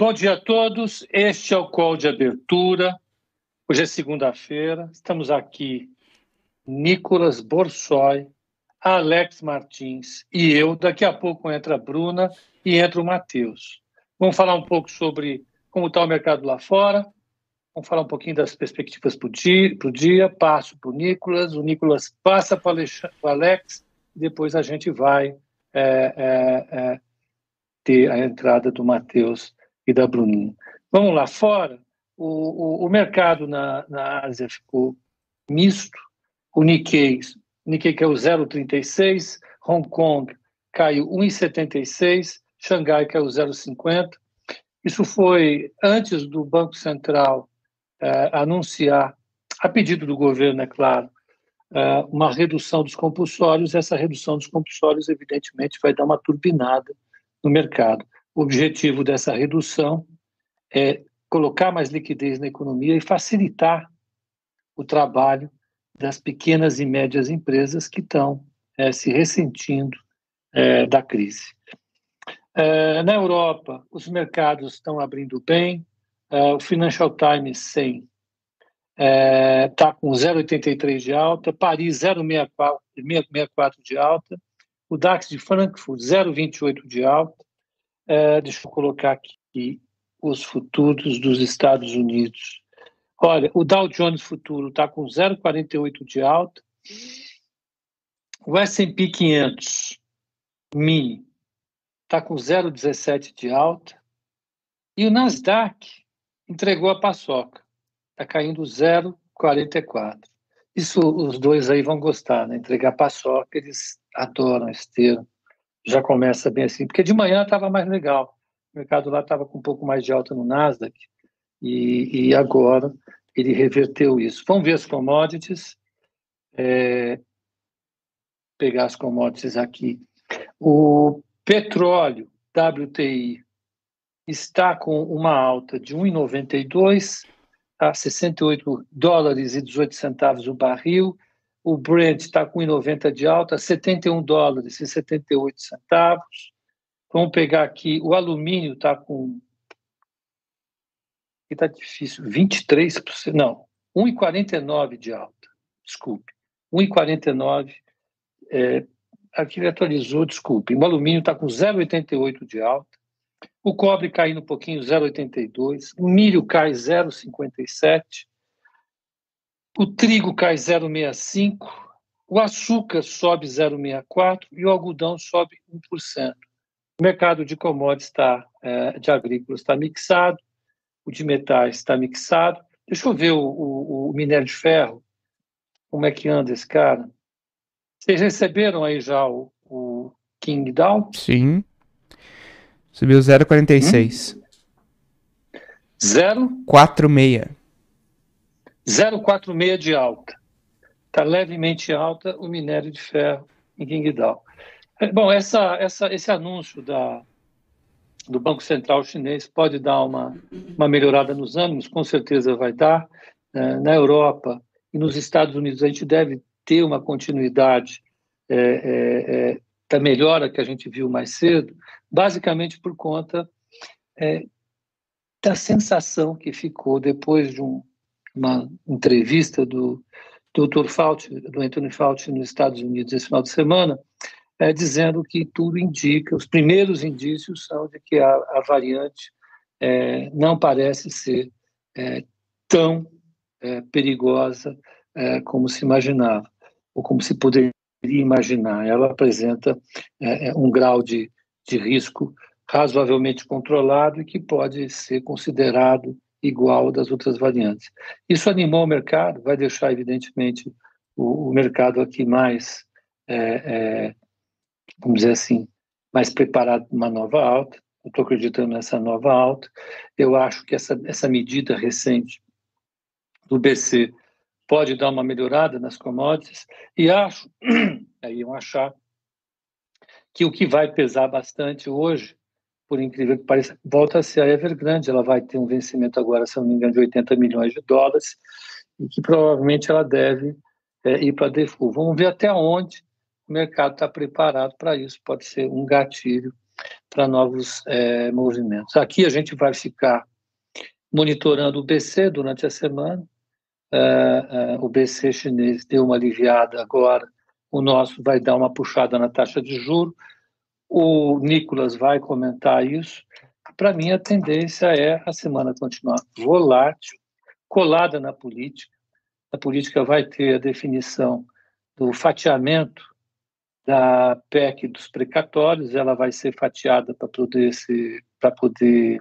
Bom dia a todos. Este é o call de abertura. Hoje é segunda-feira. Estamos aqui, Nicolas Borsoi, Alex Martins e eu. Daqui a pouco entra a Bruna e entra o Matheus. Vamos falar um pouco sobre como está o mercado lá fora. Vamos falar um pouquinho das perspectivas para o dia. Passo para o Nicolas. O Nicolas passa para o Alex. Depois a gente vai é, é, é, ter a entrada do Matheus e da Bruninha. Vamos lá fora, o, o, o mercado na, na Ásia ficou misto, o Nikkei, Nikkei caiu 0,36, Hong Kong caiu 1,76, Xangai caiu 0,50. Isso foi antes do Banco Central eh, anunciar, a pedido do governo, é claro, eh, uma redução dos compulsórios. Essa redução dos compulsórios, evidentemente, vai dar uma turbinada no mercado. O objetivo dessa redução é colocar mais liquidez na economia e facilitar o trabalho das pequenas e médias empresas que estão é, se ressentindo é, da crise. É, na Europa, os mercados estão abrindo bem. É, o Financial Times 100 está é, com 0,83 de alta, Paris 0,64 de alta, o DAX de Frankfurt 0,28 de alta, é, deixa eu colocar aqui os futuros dos Estados Unidos. Olha, o Dow Jones futuro está com 0,48 de alta. O S&P 500 mini está com 0,17 de alta. E o Nasdaq entregou a paçoca. Está caindo 0,44. Isso os dois aí vão gostar, né? Entregar paçoca, eles adoram termo já começa bem assim, porque de manhã estava mais legal. O mercado lá estava com um pouco mais de alta no Nasdaq e, e agora ele reverteu isso. Vamos ver as commodities. É, pegar as commodities aqui. O petróleo WTI está com uma alta de 1,92 a 68 dólares e 18 centavos o barril o Brent está com 1,90 de alta, 71 dólares e 78 centavos. Vamos pegar aqui, o alumínio está com. está difícil, 23%, não, 1,49 de alta, desculpe, 1,49. É, aqui ele atualizou, desculpe. O alumínio está com 0,88 de alta. O cobre caindo um pouquinho, 0,82. O milho cai 0,57. O trigo cai 0,65%, o açúcar sobe 0,64% e o algodão sobe 1%. O mercado de commodities está, é, de agrícolas está mixado, o de metais está mixado. Deixa eu ver o, o, o, minério de ferro, como é que anda esse cara. Vocês receberam aí já o, o King Down? Sim. Subiu 0,46. Hum? 0? 46. 0,46 de alta. Está levemente alta o minério de ferro em Qingdao. É, bom, essa, essa, esse anúncio da, do Banco Central chinês pode dar uma, uma melhorada nos ânimos, com certeza vai dar. É, na Europa e nos Estados Unidos, a gente deve ter uma continuidade é, é, é da melhora que a gente viu mais cedo, basicamente por conta é, da sensação que ficou depois de um uma entrevista do Dr. Fauci, do Anthony Fauci nos Estados Unidos esse final de semana, é, dizendo que tudo indica, os primeiros indícios são de que a, a variante é, não parece ser é, tão é, perigosa é, como se imaginava, ou como se poderia imaginar. Ela apresenta é, um grau de, de risco razoavelmente controlado e que pode ser considerado igual das outras variantes. Isso animou o mercado, vai deixar, evidentemente, o, o mercado aqui mais, é, é, vamos dizer assim, mais preparado para uma nova alta. Eu estou acreditando nessa nova alta. Eu acho que essa, essa medida recente do BC pode dar uma melhorada nas commodities e acho, aí eu achar, que o que vai pesar bastante hoje por incrível que pareça, volta a ser a Evergrande. Ela vai ter um vencimento agora, se não me engano, de 80 milhões de dólares e que provavelmente ela deve é, ir para default. Vamos ver até onde o mercado está preparado para isso. Pode ser um gatilho para novos é, movimentos. Aqui a gente vai ficar monitorando o BC durante a semana. Uh, uh, o BC chinês deu uma aliviada agora, o nosso vai dar uma puxada na taxa de juro. O Nicolas vai comentar isso. Para mim, a tendência é a semana continuar volátil, colada na política. A política vai ter a definição do fatiamento da PEC dos precatórios, ela vai ser fatiada para poder para poder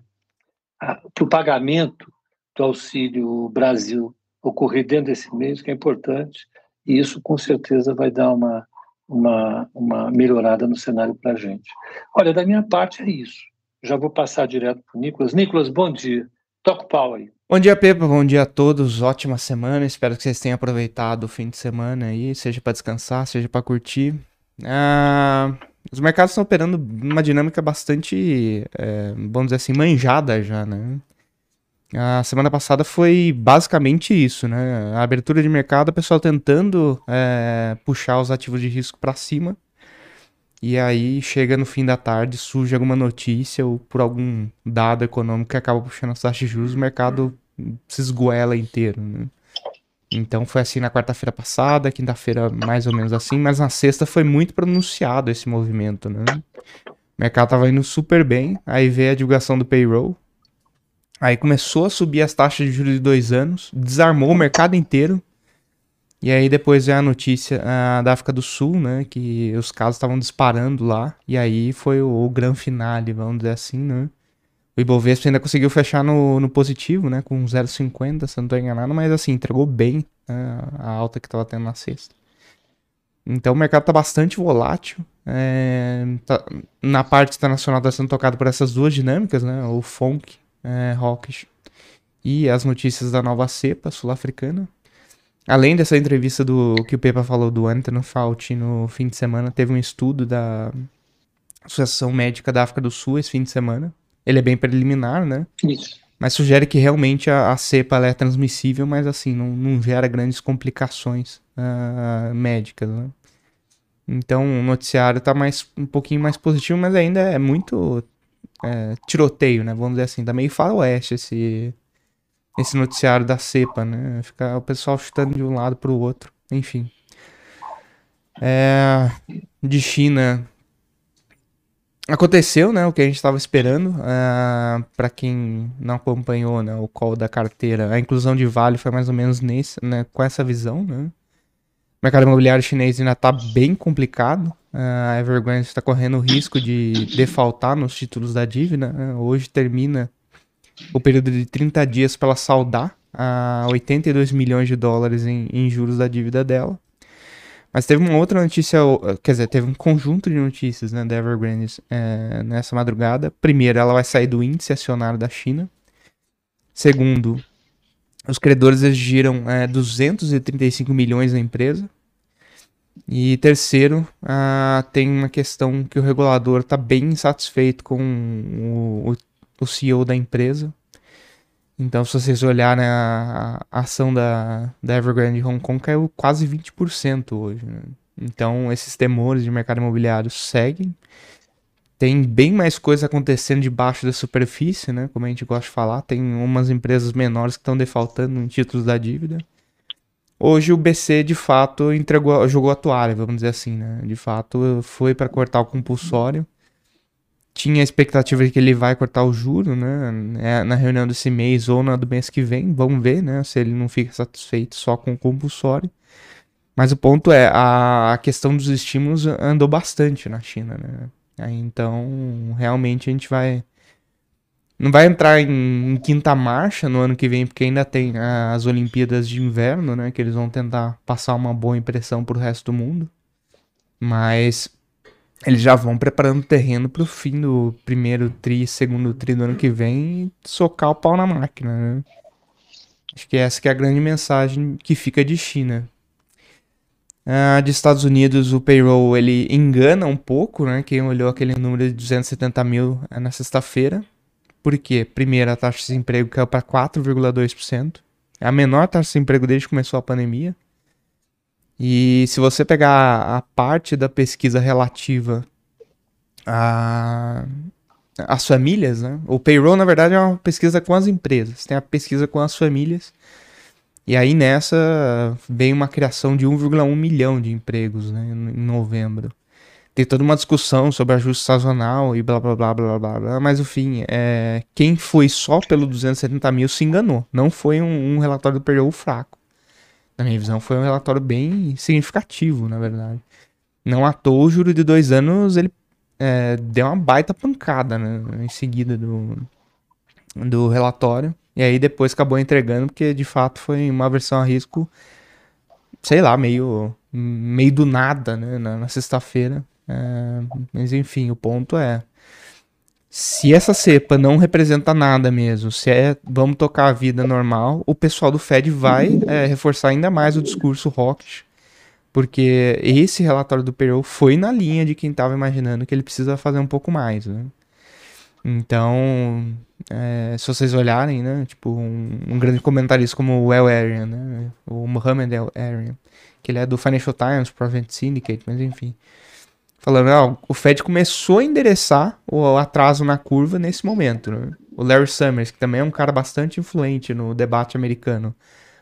para o pagamento do auxílio Brasil ocorrer dentro desse mês, que é importante, e isso com certeza vai dar uma uma, uma melhorada no cenário para a gente. Olha, da minha parte é isso. Já vou passar direto para o Nicolas. Nicolas, bom dia. Toca o pau aí. Bom dia, Pepa. Bom dia a todos. Ótima semana. Espero que vocês tenham aproveitado o fim de semana aí, seja para descansar, seja para curtir. Ah, os mercados estão operando uma dinâmica bastante, é, vamos dizer assim, manjada já, né? A semana passada foi basicamente isso, né? A abertura de mercado, o pessoal tentando é, puxar os ativos de risco para cima. E aí chega no fim da tarde, surge alguma notícia ou por algum dado econômico que acaba puxando as taxas de juros, o mercado se esgoela inteiro, né? Então foi assim na quarta-feira passada, quinta-feira mais ou menos assim, mas na sexta foi muito pronunciado esse movimento, né? O mercado tava indo super bem, aí veio a divulgação do payroll, aí começou a subir as taxas de juros de dois anos, desarmou o mercado inteiro, e aí depois veio a notícia da África do Sul, né, que os casos estavam disparando lá, e aí foi o, o grande finale, vamos dizer assim, né? O Ibovespa ainda conseguiu fechar no, no positivo, né? Com 0,50, se não estou enganado, mas assim, entregou bem né, a alta que estava tendo na sexta. Então o mercado está bastante volátil. É, tá, na parte internacional está sendo tocado por essas duas dinâmicas, né? O FONC, é, Rockish e as notícias da nova cepa sul-africana. Além dessa entrevista do que o Pepa falou do Anthony Fauci no fim de semana, teve um estudo da Associação Médica da África do Sul esse fim de semana, ele é bem preliminar, né? Isso. Mas sugere que realmente a, a cepa é transmissível, mas assim, não, não gera grandes complicações uh, médicas, né? Então o noticiário tá mais, um pouquinho mais positivo, mas ainda é muito é, tiroteio, né? Vamos dizer assim, tá meio faroeste esse, esse noticiário da cepa, né? Fica o pessoal chutando de um lado pro outro, enfim. É, de China, Aconteceu, né, o que a gente estava esperando. Ah, para quem não acompanhou, né, o call da carteira, a inclusão de Vale foi mais ou menos nesse, né, com essa visão, né. Mercado imobiliário chinês ainda está bem complicado. Uh, a Evergrande está correndo o risco de defaultar nos títulos da dívida. Né? Hoje termina o período de 30 dias para ela saldar a uh, 82 milhões de dólares em, em juros da dívida dela. Mas teve uma outra notícia, quer dizer, teve um conjunto de notícias né, da Evergrande é, nessa madrugada. Primeiro, ela vai sair do índice acionário da China. Segundo, os credores exigiram é, 235 milhões da empresa. E terceiro, ah, tem uma questão que o regulador está bem insatisfeito com o, o, CEO da empresa, então, se vocês olharem a, a ação da, da Evergrande Hong Kong caiu quase 20% hoje. Né? Então, esses temores de mercado imobiliário seguem. Tem bem mais coisa acontecendo debaixo da superfície, né? Como a gente gosta de falar. Tem umas empresas menores que estão defaltando em títulos da dívida. Hoje o BC de fato entregou, jogou a toalha, vamos dizer assim, né? De fato foi para cortar o compulsório tinha a expectativa de que ele vai cortar o juro, né? É, na reunião desse mês ou na do mês que vem. Vamos ver, né? Se ele não fica satisfeito só com o compulsório. Mas o ponto é, a, questão dos estímulos andou bastante na China, né? Então, realmente a gente vai. Não vai entrar em, em, quinta marcha no ano que vem, porque ainda tem as Olimpíadas de Inverno, né? Que eles vão tentar passar uma boa impressão pro resto do mundo. Mas eles já vão preparando o terreno pro fim do primeiro tri, segundo tri do ano que vem e socar o pau na máquina, né? Acho que essa que é a grande mensagem que fica de China. Ah, de Estados Unidos, o payroll ele engana um pouco, né? Quem olhou aquele número de 270 mil é na sexta-feira. Por quê? Primeiro, a taxa de desemprego caiu para 4,2%. É a menor taxa de desemprego desde que começou a pandemia. E se você pegar a parte da pesquisa relativa a, as famílias, né? O payroll, na verdade, é uma pesquisa com as empresas. Tem a pesquisa com as famílias. E aí nessa vem uma criação de 1,1 milhão de empregos né, em novembro. Tem toda uma discussão sobre ajuste sazonal e blá blá blá blá blá, blá mas o fim, é, quem foi só pelo 270 mil se enganou. Não foi um, um relatório do payroll fraco. Na minha visão, foi um relatório bem significativo, na verdade. Não à toa, o juro de dois anos ele é, deu uma baita pancada né, em seguida do, do relatório. E aí depois acabou entregando, porque de fato foi uma versão a risco, sei lá, meio, meio do nada, né, na, na sexta-feira. É, mas enfim, o ponto é. Se essa cepa não representa nada mesmo, se é vamos tocar a vida normal, o pessoal do Fed vai é, reforçar ainda mais o discurso hawkish porque esse relatório do payroll foi na linha de quem estava imaginando que ele precisa fazer um pouco mais, né? Então, é, se vocês olharem, né, tipo, um, um, grande comentarista como o El Arian, né, o Mohamed El Arian, que ele é do Financial Times, Private Syndicate, mas enfim, falando, ó, o Fed começou a endereçar o atraso na curva nesse momento, né? O Larry Summers, que também é um cara bastante influente no debate americano,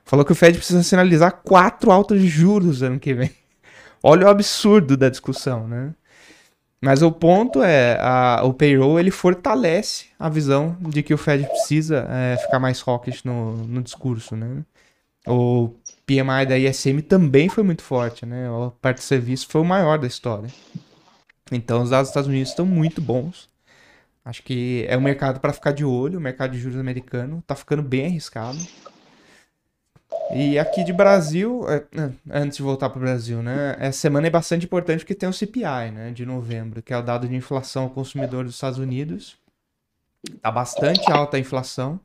Falou que o Fed precisa sinalizar quatro altas de juros ano que vem. Olha o absurdo da discussão, né? Mas o ponto é, a, o payroll ele fortalece a visão de que o Fed precisa é, ficar mais hawkish no, no discurso, né? O PMI da ISM também foi muito forte, né? A parte de serviço foi o maior da história. Então os dados dos Estados Unidos estão muito bons. Acho que é um mercado para ficar de olho, o mercado de juros americano está ficando bem arriscado. E aqui de Brasil, é, é, antes de voltar para o Brasil, né? Essa semana é bastante importante porque tem o CPI, né? De novembro, que é o dado de inflação ao consumidor dos Estados Unidos. Tá bastante alta a inflação.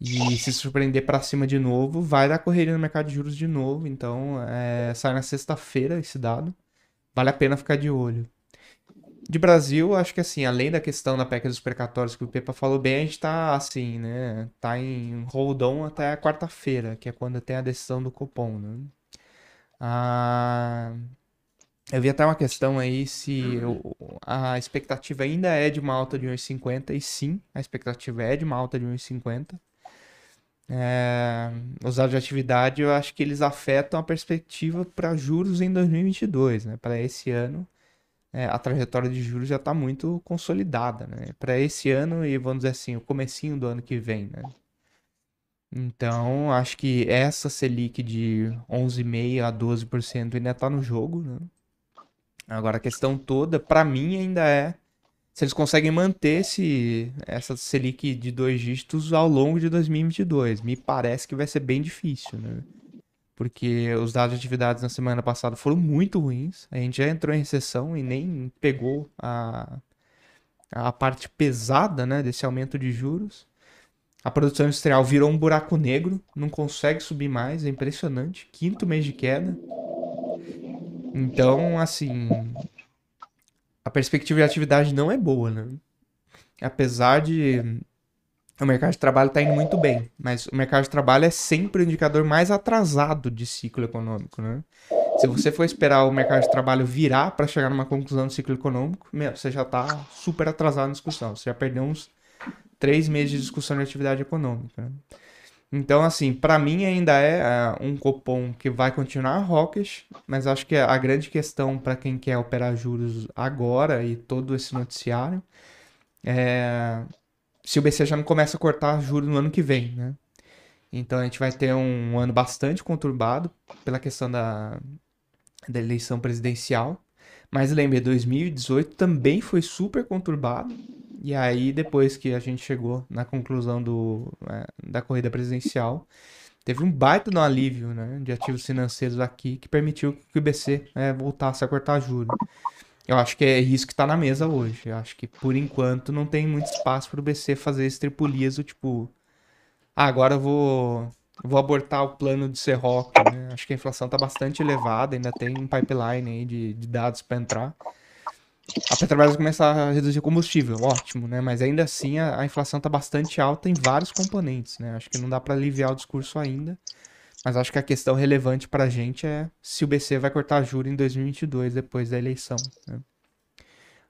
E se surpreender para cima de novo, vai dar correria no mercado de juros de novo. Então, é, sai na sexta-feira esse dado. Vale a pena ficar de olho de Brasil, acho que assim, além da questão da PEC dos precatórios que o Pepa falou bem, a gente tá assim, né? Tá em hold on até a quarta-feira, que é quando tem a decisão do Copom, né? Ah, eu vi até uma questão aí se a expectativa ainda é de uma alta de 1,50 e sim, a expectativa é de uma alta de 1,50. É, os dados de atividade eu acho que eles afetam a perspectiva para juros em 2022, né? Para esse ano é, a trajetória de juros já está muito consolidada, né? Para esse ano e vamos dizer assim, o comecinho do ano que vem, né? Então, acho que essa Selic de 11,5% a 12% ainda está no jogo, né? Agora, a questão toda, para mim, ainda é se eles conseguem manter esse, essa Selic de dois dígitos ao longo de 2022. Me parece que vai ser bem difícil, né? Porque os dados de atividades na semana passada foram muito ruins. A gente já entrou em recessão e nem pegou a, a parte pesada né, desse aumento de juros. A produção industrial virou um buraco negro, não consegue subir mais, é impressionante. Quinto mês de queda. Então, assim, a perspectiva de atividade não é boa, né? Apesar de o mercado de trabalho está indo muito bem, mas o mercado de trabalho é sempre o indicador mais atrasado de ciclo econômico, né? Se você for esperar o mercado de trabalho virar para chegar numa conclusão do ciclo econômico, meu, você já está super atrasado na discussão. Você já perdeu uns três meses de discussão de atividade econômica. Né? Então, assim, para mim ainda é uh, um cupom que vai continuar hawkish, mas acho que a grande questão para quem quer operar juros agora e todo esse noticiário é se o BC já não começa a cortar juros no ano que vem, né? Então a gente vai ter um ano bastante conturbado pela questão da, da eleição presidencial. Mas lembre, 2018 também foi super conturbado. E aí, depois que a gente chegou na conclusão do, é, da corrida presidencial, teve um baita no alívio né, de ativos financeiros aqui que permitiu que o BC é, voltasse a cortar juros. Eu acho que é isso que tá na mesa hoje. Eu acho que por enquanto não tem muito espaço para o BC fazer esse tripulias do tipo, ah, agora eu vou vou abortar o plano de ser rock, né? Acho que a inflação tá bastante elevada, ainda tem um pipeline aí de, de dados para entrar. A Petrobras vai começar a reduzir combustível, ótimo, né? Mas ainda assim a, a inflação tá bastante alta em vários componentes, né? Acho que não dá para aliviar o discurso ainda. Mas acho que a questão relevante para a gente é se o BC vai cortar juro em 2022, depois da eleição. Né?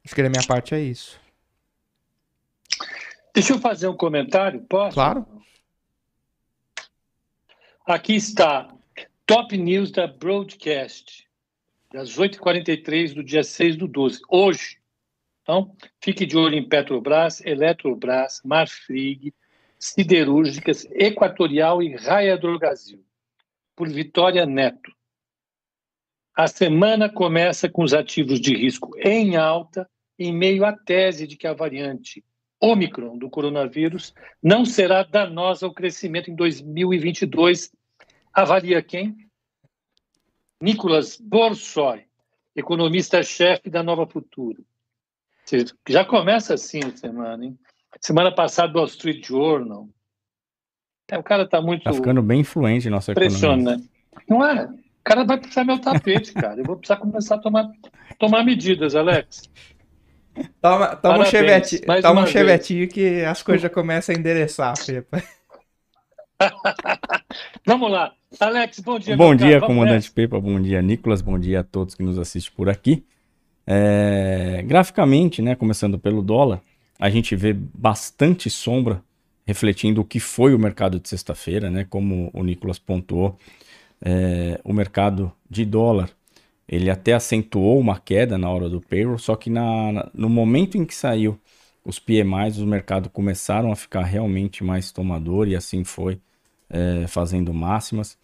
Acho que da minha parte é isso. Deixa eu fazer um comentário, posso? Claro. Aqui está Top News da Broadcast, das 8h43 do dia 6 do 12, hoje. Então, fique de olho em Petrobras, Eletrobras, Marfrig, Siderúrgicas, Equatorial e Raia Drogasil, por Vitória Neto. A semana começa com os ativos de risco em alta, em meio à tese de que a variante Omicron do coronavírus não será danosa ao crescimento em 2022. Avalia quem? Nicolas Borsoi, economista-chefe da Nova Futuro. Já começa assim a semana, hein? Semana passada, do Wall Street Journal. É, o cara está muito. Tá ficando bem influente nossa economia. Não é? O cara vai puxar meu tapete, cara. Eu vou precisar começar a tomar, tomar medidas, Alex. Toma, toma um chevette, toma um chevetinho que as coisas já começam a endereçar, Pepa. Vamos lá. Alex, bom dia. Bom dia, comandante Pepa. Bom dia, Nicolas. Bom dia a todos que nos assistem por aqui. É, graficamente, né, começando pelo dólar, a gente vê bastante sombra refletindo o que foi o mercado de sexta-feira, né? Como o Nicolas pontuou, é, o mercado de dólar ele até acentuou uma queda na hora do payroll, só que na, no momento em que saiu os PMIs, os mercados começaram a ficar realmente mais tomador e assim foi, é, fazendo máximas.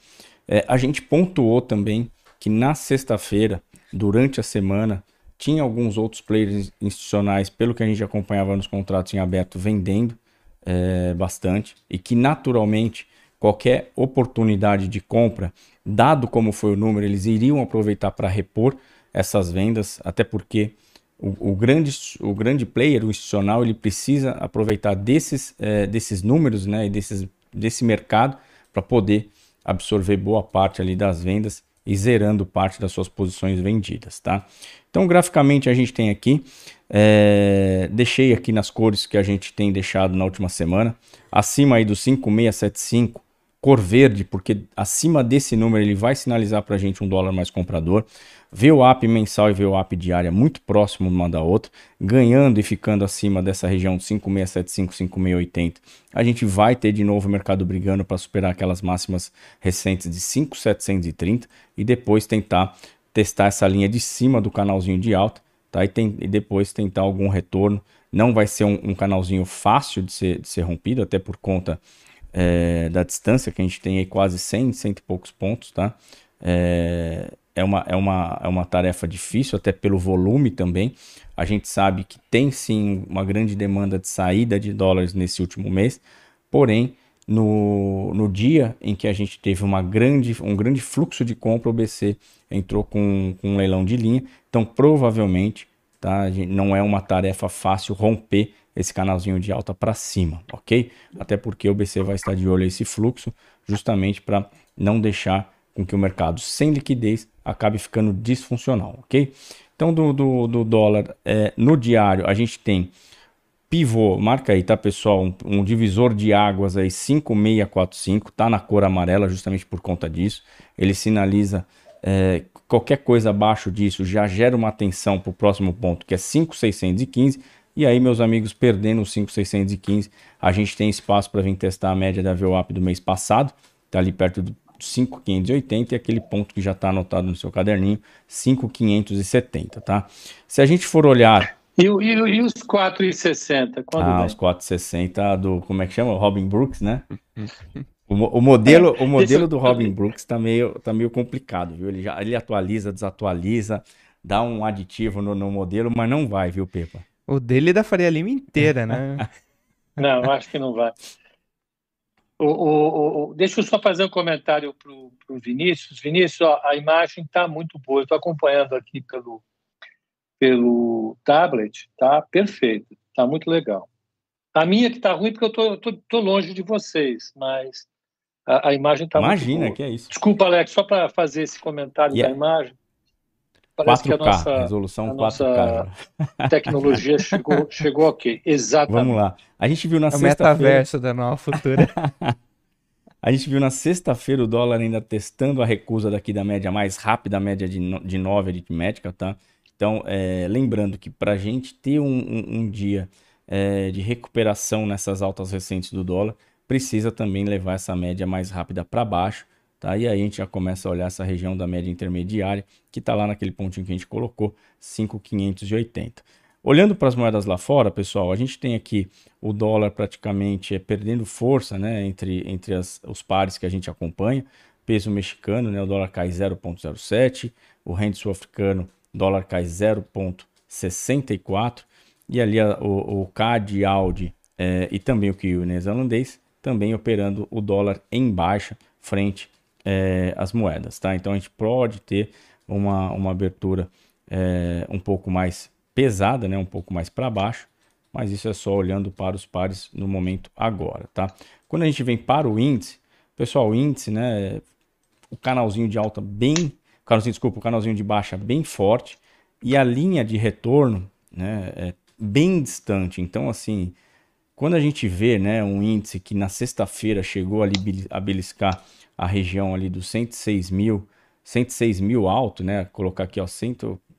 É, a gente pontuou também que na sexta-feira, durante a semana, tinha alguns outros players institucionais, pelo que a gente acompanhava nos contratos em aberto, vendendo é, bastante e que naturalmente qualquer oportunidade de compra, dado como foi o número, eles iriam aproveitar para repor essas vendas, até porque o, o, grande, o grande player, o institucional, ele precisa aproveitar desses, é, desses números né, e desses, desse mercado para poder absorver boa parte ali das vendas e zerando parte das suas posições vendidas, tá? Então, graficamente, a gente tem aqui, é, deixei aqui nas cores que a gente tem deixado na última semana, acima aí do 5675, cor verde, porque acima desse número ele vai sinalizar para a gente um dólar mais comprador. VWAP mensal e VWAP diária muito próximo uma da outra, ganhando e ficando acima dessa região de 5675, 5680. A gente vai ter de novo o mercado brigando para superar aquelas máximas recentes de 5730 e depois tentar testar essa linha de cima do canalzinho de alta, tá? E, tem, e depois tentar algum retorno. Não vai ser um, um canalzinho fácil de ser, de ser rompido, até por conta é, da distância, que a gente tem aí quase 100, cento e poucos pontos, tá? É, é, uma, é, uma, é uma tarefa difícil, até pelo volume também. A gente sabe que tem sim uma grande demanda de saída de dólares nesse último mês, porém, no, no dia em que a gente teve uma grande, um grande fluxo de compra, o BC entrou com, com um leilão de linha, então provavelmente tá, não é uma tarefa fácil romper esse canalzinho de alta para cima, ok? Até porque o BC vai estar de olho esse fluxo, justamente para não deixar com que o mercado sem liquidez acabe ficando disfuncional, ok? Então, do, do, do dólar é, no diário, a gente tem pivô, marca aí, tá pessoal? Um, um, divisor de águas aí, 5645, tá na cor amarela justamente por conta disso. Ele sinaliza é, qualquer coisa abaixo disso já gera uma atenção para o próximo ponto, que é 5615 e aí, meus amigos, perdendo os 5,615, a gente tem espaço para vir testar a média da VWAP do mês passado, está ali perto do 5,580 e aquele ponto que já está anotado no seu caderninho, 5,570, tá? Se a gente for olhar... E, e, e os 4,60? Ah, vem? os 4,60 do, como é que chama? Robin Brooks, né? O, o, modelo, o modelo do Robin Brooks tá meio, tá meio complicado, viu? Ele, já, ele atualiza, desatualiza, dá um aditivo no, no modelo, mas não vai, viu, Pepa? O dele é da Faria Lima inteira, né? não, acho que não vai. O, o, o, deixa eu só fazer um comentário para o Vinícius. Vinícius, ó, a imagem está muito boa. Estou acompanhando aqui pelo, pelo tablet, tá perfeito, tá muito legal. A minha que tá ruim porque eu tô, tô, tô longe de vocês, mas a, a imagem tá Imagina, muito boa. que é isso. Desculpa, Alex, só para fazer esse comentário yeah. da imagem. Parece 4K, que a nossa, resolução a 4K. Nossa tecnologia chegou, chegou ok. Exatamente. Vamos lá. A gente viu na é sexta-feira. metaverso da nova futura. a gente viu na sexta-feira o dólar ainda testando a recusa daqui da média mais rápida, a média de, de 9 aritmética, tá? Então, é, lembrando que para a gente ter um, um, um dia é, de recuperação nessas altas recentes do dólar, precisa também levar essa média mais rápida para baixo. Tá? E aí a gente já começa a olhar essa região da média intermediária, que está lá naquele pontinho que a gente colocou, 5,580. Olhando para as moedas lá fora, pessoal, a gente tem aqui o dólar praticamente é, perdendo força né, entre, entre as, os pares que a gente acompanha. Peso mexicano, né, o dólar cai 0,07, o rende sul-africano, dólar cai 0,64 e ali a, o, o CAD, Audi é, e também o que o neerlandês também operando o dólar em baixa frente é, às moedas, tá? Então a gente pode ter uma, uma abertura é, um pouco mais pesada, né? Um pouco mais para baixo, mas isso é só olhando para os pares no momento agora, tá? Quando a gente vem para o índice, pessoal, o índice, né? O canalzinho de alta bem, canalzinho, desculpa, o canalzinho de baixa bem forte e a linha de retorno, né? É bem distante. Então, assim, quando a gente vê, né, um índice que na sexta-feira chegou ali a beliscar a região ali dos 106 mil, 106 mil alto, né? Colocar aqui, ó, 100,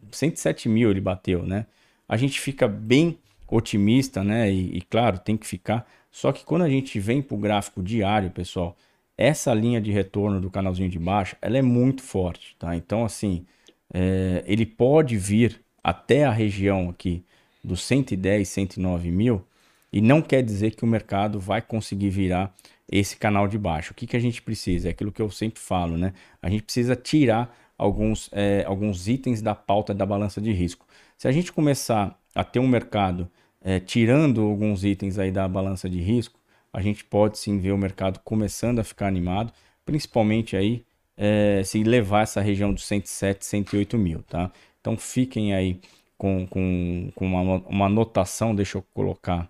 107 mil ele bateu, né? A gente fica bem otimista, né? E, e claro, tem que ficar. Só que quando a gente vem para o gráfico diário, pessoal, essa linha de retorno do canalzinho de baixo, ela é muito forte, tá? Então, assim, é, ele pode vir até a região aqui dos 110, 109 mil, e não quer dizer que o mercado vai conseguir virar esse canal de baixo. O que, que a gente precisa? É aquilo que eu sempre falo, né? A gente precisa tirar alguns, é, alguns itens da pauta da balança de risco. Se a gente começar a ter um mercado é, tirando alguns itens aí da balança de risco, a gente pode sim ver o mercado começando a ficar animado, principalmente aí é, se levar essa região dos 107, 108 mil, tá? Então fiquem aí com, com, com uma, uma anotação, deixa eu colocar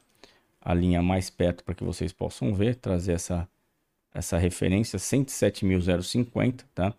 a linha mais perto para que vocês possam ver, trazer essa, essa referência, 107.050, tá?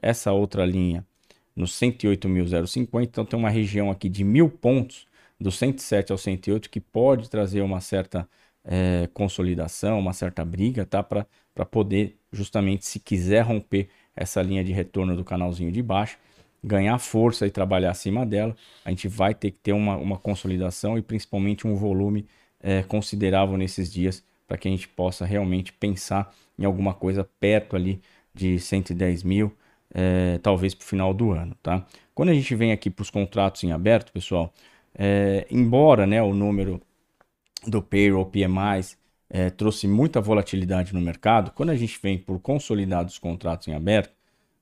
Essa outra linha no 108.050, então tem uma região aqui de mil pontos, do 107 ao 108, que pode trazer uma certa é, consolidação, uma certa briga, tá? Para poder, justamente, se quiser romper essa linha de retorno do canalzinho de baixo, ganhar força e trabalhar acima dela, a gente vai ter que ter uma, uma consolidação e principalmente um volume é, considerável nesses dias para que a gente possa realmente pensar em alguma coisa perto ali de 110 mil, é, talvez para o final do ano, tá? Quando a gente vem aqui para os contratos em aberto, pessoal, é, embora né, o número do payroll PMI é, trouxe muita volatilidade no mercado, quando a gente vem por consolidados contratos em aberto,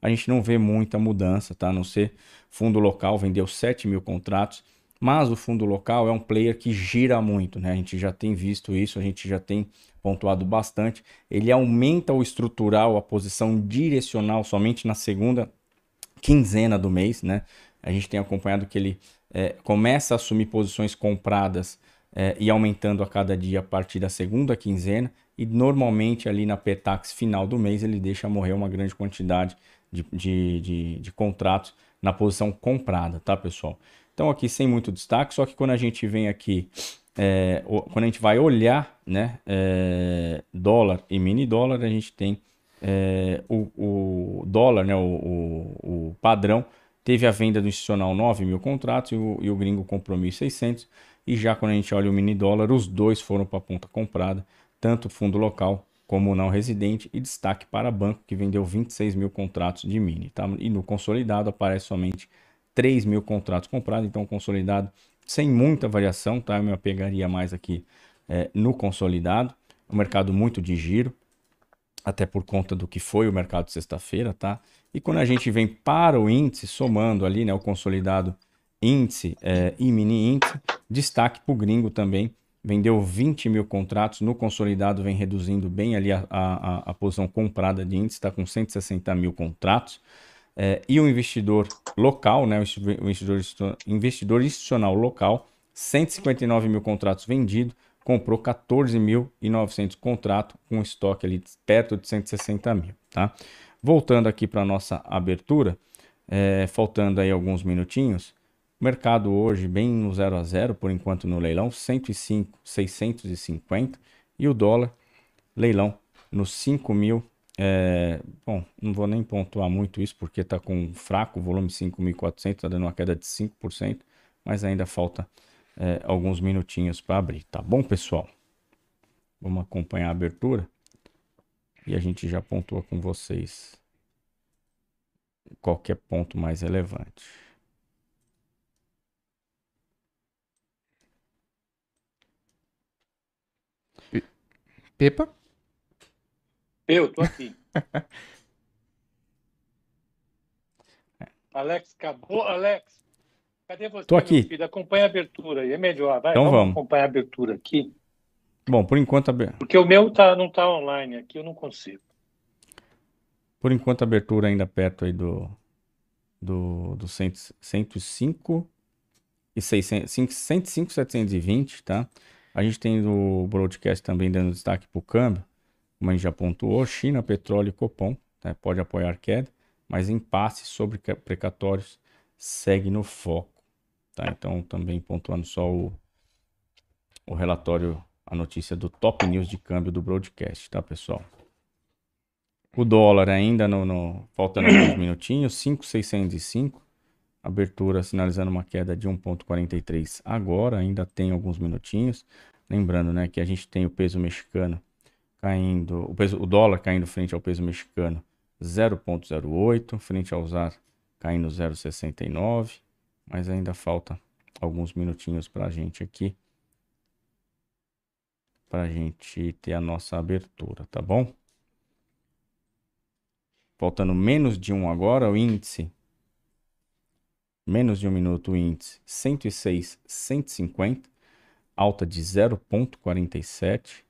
a gente não vê muita mudança, tá? A não ser fundo local vendeu 7 mil contratos, mas o fundo local é um player que gira muito, né? A gente já tem visto isso, a gente já tem pontuado bastante. Ele aumenta o estrutural, a posição direcional somente na segunda quinzena do mês, né? A gente tem acompanhado que ele é, começa a assumir posições compradas é, e aumentando a cada dia a partir da segunda quinzena e normalmente ali na PETAX final do mês ele deixa morrer uma grande quantidade de, de, de, de contratos na posição comprada, tá pessoal? Então aqui sem muito destaque, só que quando a gente vem aqui, é, quando a gente vai olhar, né, é, dólar e mini dólar, a gente tem é, o, o, dólar, né, o, o, o, padrão, teve a venda do institucional 9 mil contratos e o, e o gringo comprou 1.600. E já quando a gente olha o mini dólar, os dois foram para a ponta comprada, tanto fundo local como não residente, e destaque para banco, que vendeu 26 mil contratos de mini. Tá? E no consolidado aparece somente 3 mil contratos comprados, então consolidado sem muita variação, tá? Eu me apegaria mais aqui é, no consolidado, um mercado muito de giro, até por conta do que foi o mercado sexta-feira, tá? E quando a gente vem para o índice, somando ali, né, o consolidado índice é, e mini índice, destaque para o gringo também, vendeu 20 mil contratos, no consolidado vem reduzindo bem ali a, a, a posição comprada de índice, está com 160 mil contratos, é, e o investidor local, né, o investidor, investidor institucional local, 159 mil contratos vendidos, comprou 14.900 contratos com estoque ali perto de 160 mil, tá? Voltando aqui para nossa abertura, é, faltando aí alguns minutinhos, mercado hoje bem no 0 a 0 por enquanto no leilão, 105, 650 e o dólar leilão no 5.000 É, bom, não vou nem pontuar muito isso porque está com fraco volume 5.400, está dando uma queda de 5%, mas ainda falta é, alguns minutinhos para abrir, tá bom, pessoal? Vamos acompanhar a abertura e a gente já pontua com vocês qualquer ponto mais relevante. Pepa? Eu, tô aqui. Alex, acabou. Alex, cadê você? Tô aqui. Filho? Acompanha a abertura aí, é melhor. Vai, então vamos, vamos acompanhar a abertura aqui. Bom, por enquanto. Porque o meu tá, não tá online aqui, eu não consigo. Por enquanto, a abertura ainda perto aí do. Do, do 105 e 600, 105, 720, tá? A gente tem o broadcast também dando destaque para o câmbio como a gente já pontuou, China, petróleo e Copom, né, pode apoiar queda, mas impasse sobre precatórios segue no foco. Tá? Então, também pontuando só o, o relatório, a notícia do top news de câmbio do broadcast, tá, pessoal? O dólar ainda no, no faltando alguns minutinhos, 5,605. Abertura sinalizando uma queda de 1,43 agora, ainda tem alguns minutinhos. Lembrando, né, que a gente tem o peso mexicano caindo, o, peso, o dólar caindo frente ao peso mexicano 0,08, frente ao ZAR caindo 0,69, mas ainda falta alguns minutinhos para a gente aqui, para a gente ter a nossa abertura, tá bom? Faltando menos de um agora, o índice, menos de um minuto, o índice 106, 150, alta de 0,47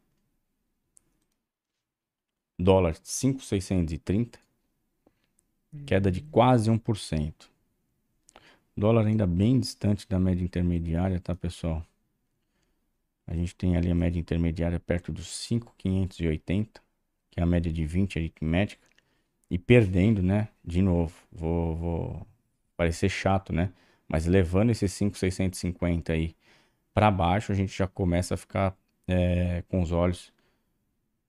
Dólar 5,630. Queda de quase 1%. Dólar ainda bem distante da média intermediária, tá, pessoal? A gente tem ali a média intermediária perto dos 5,580, que é a média de 20 aritmética. E perdendo, né? De novo, vou, vou parecer chato, né? Mas levando esses 5,650 aí para baixo, a gente já começa a ficar é, com os olhos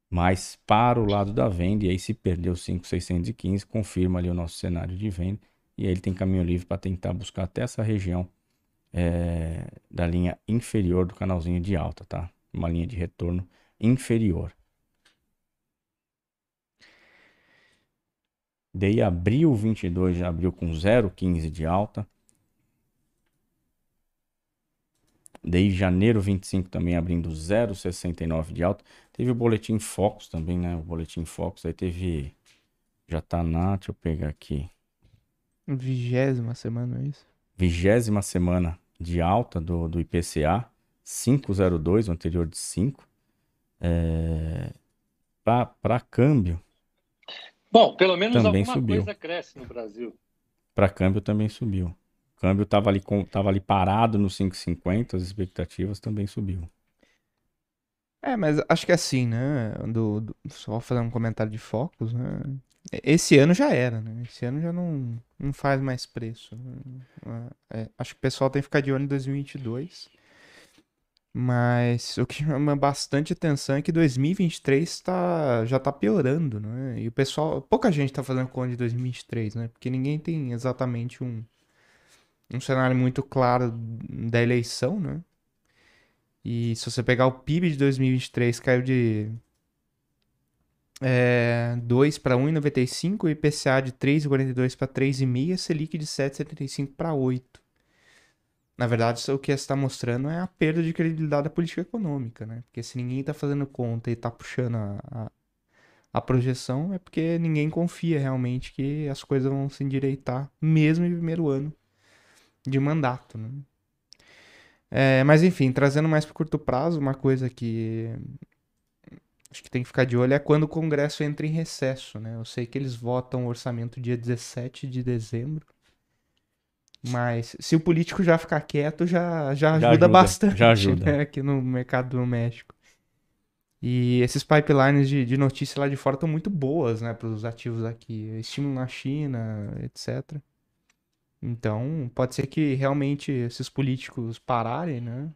mas para o lado da venda, e aí se perdeu 5,615, confirma ali o nosso cenário de venda, e aí ele tem caminho livre para tentar buscar até essa região é, da linha inferior do canalzinho de alta, tá? Uma linha de retorno inferior. Daí abril 22 já abriu com 0,15 de alta. Daí janeiro 25 também abrindo 0,69 de alta. Teve o boletim Focus também, né? O boletim Focus aí teve. Já tá na. Deixa eu pegar aqui. Vigésima semana, é isso? Vigésima semana de alta do, do IPCA. 502, o anterior de 5. É... Para câmbio. Bom, pelo menos também alguma subiu. coisa cresce no Brasil. Para câmbio também subiu. O câmbio estava ali, com, tava ali parado no 5,50, as expectativas também subiu. É, mas acho que é assim, né? Do, do, só fazer um comentário de focos, né? Esse ano já era, né? Esse ano já não, não faz mais preço. Né? É, acho que o pessoal tem que ficar de olho em 2022. Mas o que chama bastante atenção é que 2023 tá, já tá piorando, né? E o pessoal, pouca gente tá fazendo conta de 2023, né? Porque ninguém tem exatamente um, um cenário muito claro da eleição, né? E se você pegar o PIB de 2023, caiu de é, 2 para 1,95, o IPCA de 3,42 para 3,5, Selic de 7,75 para 8. Na verdade, o que está mostrando é a perda de credibilidade da política econômica, né? Porque se ninguém está fazendo conta e está puxando a, a, a, projeção, é porque ninguém confia realmente que as coisas vão se endireitar, mesmo em primeiro ano de mandato, né? É, mas enfim, trazendo mais para curto prazo, uma coisa que acho que tem que ficar de olho é quando o Congresso entra em recesso, né? Eu sei que eles votam o orçamento dia 17 de dezembro, mas se o político já ficar quieto, já, já, ajuda, já ajuda bastante já ajuda. Né? aqui no mercado doméstico. E esses pipelines de, de notícia lá de fora estão muito boas, né, para os ativos aqui. Estímulo na China, etc. Então, pode ser que realmente esses políticos pararem, né?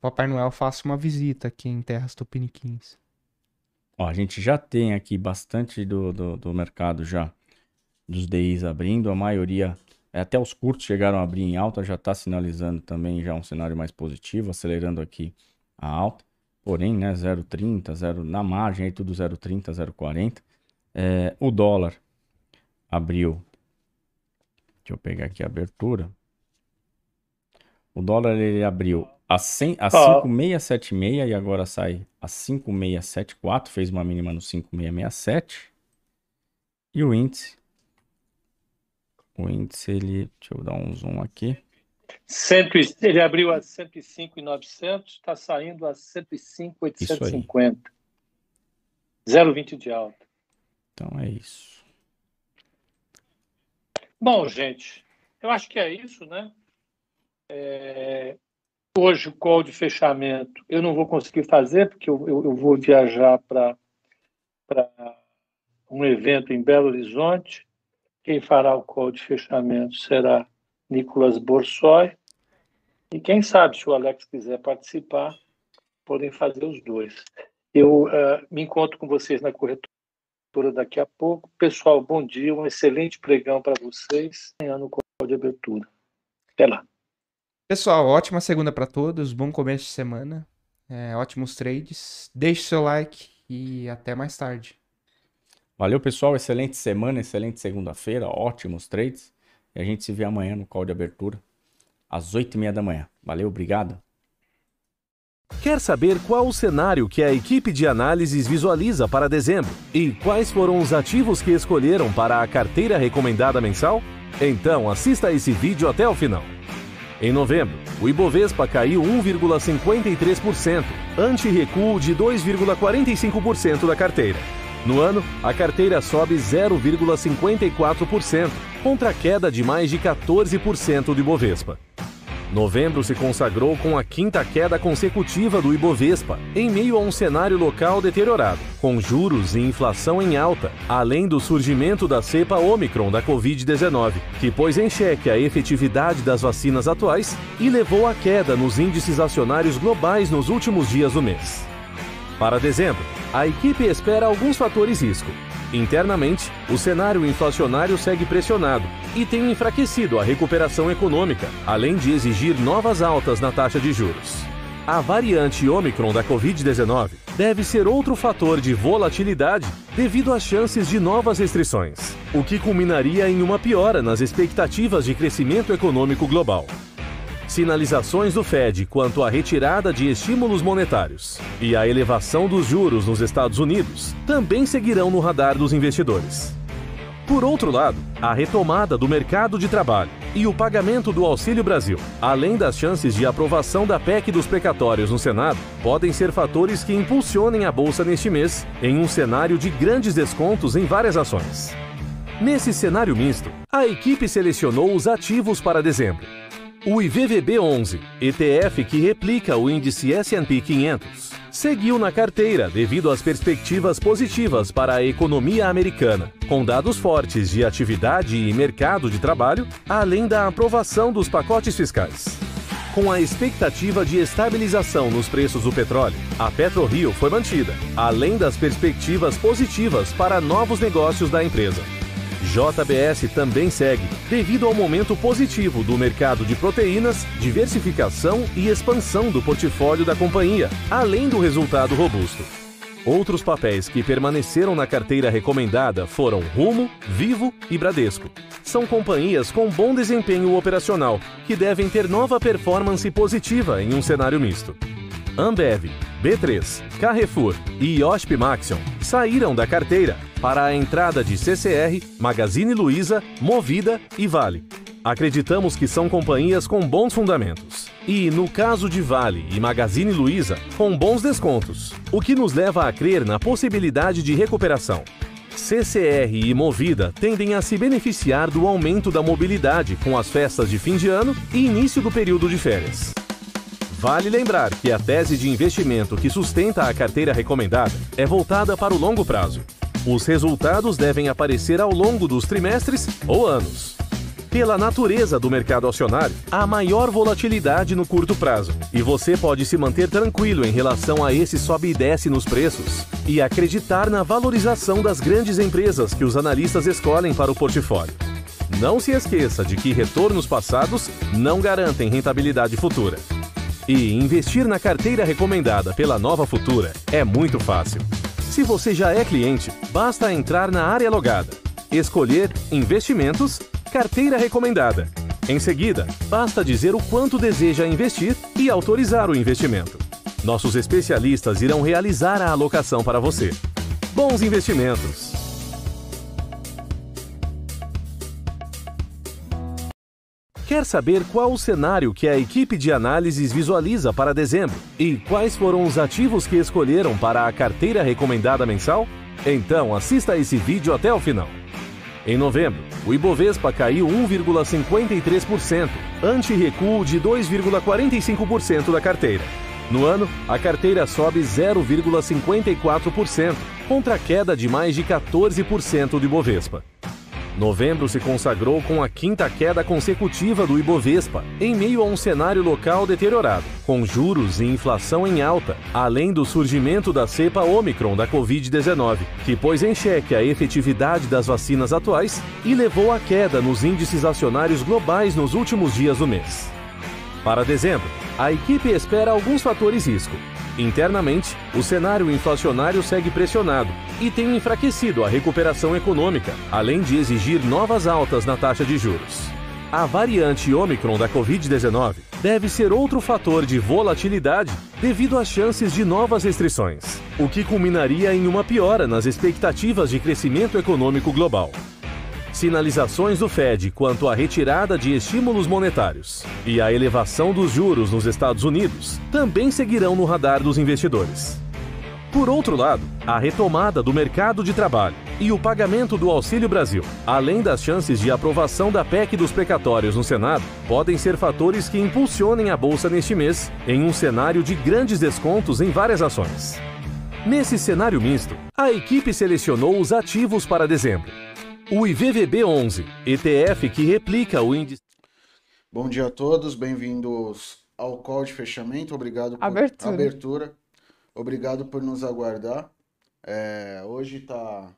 Papai Noel faça uma visita aqui em terras tupiniquins. Ó, a gente já tem aqui bastante do, do, do mercado já dos DIs abrindo, a maioria, é, até os curtos chegaram a abrir em alta, já está sinalizando também já um cenário mais positivo, acelerando aqui a alta. Porém, né, 0,30, 0, na margem aí tudo 0,30, 0,40. É, o dólar abriu, deixa eu pegar aqui a abertura. O dólar ele abriu a, 100, a oh. 5676 e agora sai a 5674, fez uma mínima no 5667. E o índice o índice ele, deixa eu dar um zoom aqui. Cento, ele abriu a 105,900, está saindo a 105,850. 0,20 de alta. Então é isso. Bom, gente, eu acho que é isso, né? É, hoje o call de fechamento eu não vou conseguir fazer, porque eu, eu, eu vou viajar para um evento em Belo Horizonte. Quem fará o call de fechamento será Nicolas Borsoi. E quem sabe, se o Alex quiser participar, podem fazer os dois. Eu uh, me encontro com vocês na corretora daqui a pouco. Pessoal, bom dia, um excelente pregão para vocês. Amanhã no call de abertura. Até lá. Pessoal, ótima segunda para todos, bom começo de semana, é, ótimos trades. Deixe seu like e até mais tarde. Valeu, pessoal. Excelente semana, excelente segunda-feira, ótimos trades. E a gente se vê amanhã no call de abertura, às 8h30 da manhã. Valeu, obrigado. Quer saber qual o cenário que a equipe de análises visualiza para dezembro e quais foram os ativos que escolheram para a carteira recomendada mensal? Então assista esse vídeo até o final. Em novembro, o Ibovespa caiu 1,53%, ante recuo de 2,45% da carteira. No ano, a carteira sobe 0,54%, contra a queda de mais de 14% do Ibovespa. Novembro se consagrou com a quinta queda consecutiva do Ibovespa, em meio a um cenário local deteriorado, com juros e inflação em alta, além do surgimento da cepa Omicron da Covid-19, que pôs em xeque a efetividade das vacinas atuais e levou à queda nos índices acionários globais nos últimos dias do mês. Para dezembro, a equipe espera alguns fatores risco. Internamente, o cenário inflacionário segue pressionado e tem enfraquecido a recuperação econômica, além de exigir novas altas na taxa de juros. A variante Omicron da Covid-19 deve ser outro fator de volatilidade devido às chances de novas restrições, o que culminaria em uma piora nas expectativas de crescimento econômico global sinalizações do Fed quanto à retirada de estímulos monetários e a elevação dos juros nos Estados Unidos também seguirão no radar dos investidores. Por outro lado, a retomada do mercado de trabalho e o pagamento do Auxílio Brasil, além das chances de aprovação da PEC dos precatórios no Senado, podem ser fatores que impulsionem a bolsa neste mês em um cenário de grandes descontos em várias ações. Nesse cenário misto, a equipe selecionou os ativos para dezembro o IVVB11, ETF que replica o índice S&P 500, seguiu na carteira devido às perspectivas positivas para a economia americana, com dados fortes de atividade e mercado de trabalho, além da aprovação dos pacotes fiscais. Com a expectativa de estabilização nos preços do petróleo, a PetroRio foi mantida, além das perspectivas positivas para novos negócios da empresa. JBS também segue, devido ao momento positivo do mercado de proteínas, diversificação e expansão do portfólio da companhia, além do resultado robusto. Outros papéis que permaneceram na carteira recomendada foram Rumo, Vivo e Bradesco. São companhias com bom desempenho operacional, que devem ter nova performance positiva em um cenário misto. Ambev, B3, Carrefour e IOSP Maxion saíram da carteira para a entrada de CCR, Magazine Luiza, Movida e Vale. Acreditamos que são companhias com bons fundamentos. E, no caso de Vale e Magazine Luiza, com bons descontos, o que nos leva a crer na possibilidade de recuperação. CCR e Movida tendem a se beneficiar do aumento da mobilidade com as festas de fim de ano e início do período de férias. Vale lembrar que a tese de investimento que sustenta a carteira recomendada é voltada para o longo prazo os resultados devem aparecer ao longo dos trimestres ou anos. Pela natureza do mercado acionário, há maior volatilidade no curto prazo e você pode se manter tranquilo em relação a esse sobe e desce nos preços e acreditar na valorização das grandes empresas que os analistas escolhem para o portfólio. Não se esqueça de que retornos passados não garantem rentabilidade futura. E investir na carteira recomendada pela Nova Futura é muito fácil. Se você já é cliente, basta entrar na área logada, escolher Investimentos, Carteira Recomendada. Em seguida, basta dizer o quanto deseja investir e autorizar o investimento. Nossos especialistas irão realizar a alocação para você. Bons investimentos! Quer saber qual o cenário que a equipe de análises visualiza para dezembro e quais foram os ativos que escolheram para a carteira recomendada mensal? Então assista esse vídeo até o final. Em novembro, o Ibovespa caiu 1,53%, ante recuo de 2,45% da carteira. No ano, a carteira sobe 0,54%, contra a queda de mais de 14% do Ibovespa. Novembro se consagrou com a quinta queda consecutiva do Ibovespa, em meio a um cenário local deteriorado, com juros e inflação em alta, além do surgimento da cepa Omicron da Covid-19, que pôs em xeque a efetividade das vacinas atuais e levou à queda nos índices acionários globais nos últimos dias do mês. Para dezembro, a equipe espera alguns fatores risco, Internamente, o cenário inflacionário segue pressionado e tem enfraquecido a recuperação econômica, além de exigir novas altas na taxa de juros. A variante Omicron da Covid-19 deve ser outro fator de volatilidade devido às chances de novas restrições, o que culminaria em uma piora nas expectativas de crescimento econômico global sinalizações do Fed quanto à retirada de estímulos monetários e a elevação dos juros nos Estados Unidos também seguirão no radar dos investidores. Por outro lado, a retomada do mercado de trabalho e o pagamento do Auxílio Brasil, além das chances de aprovação da PEC dos precatórios no Senado, podem ser fatores que impulsionem a bolsa neste mês em um cenário de grandes descontos em várias ações. Nesse cenário misto, a equipe selecionou os ativos para dezembro o IVVB11, ETF que replica o índice. Bom dia a todos, bem-vindos ao call de fechamento. Obrigado por abertura. abertura. Obrigado por nos aguardar. É, hoje está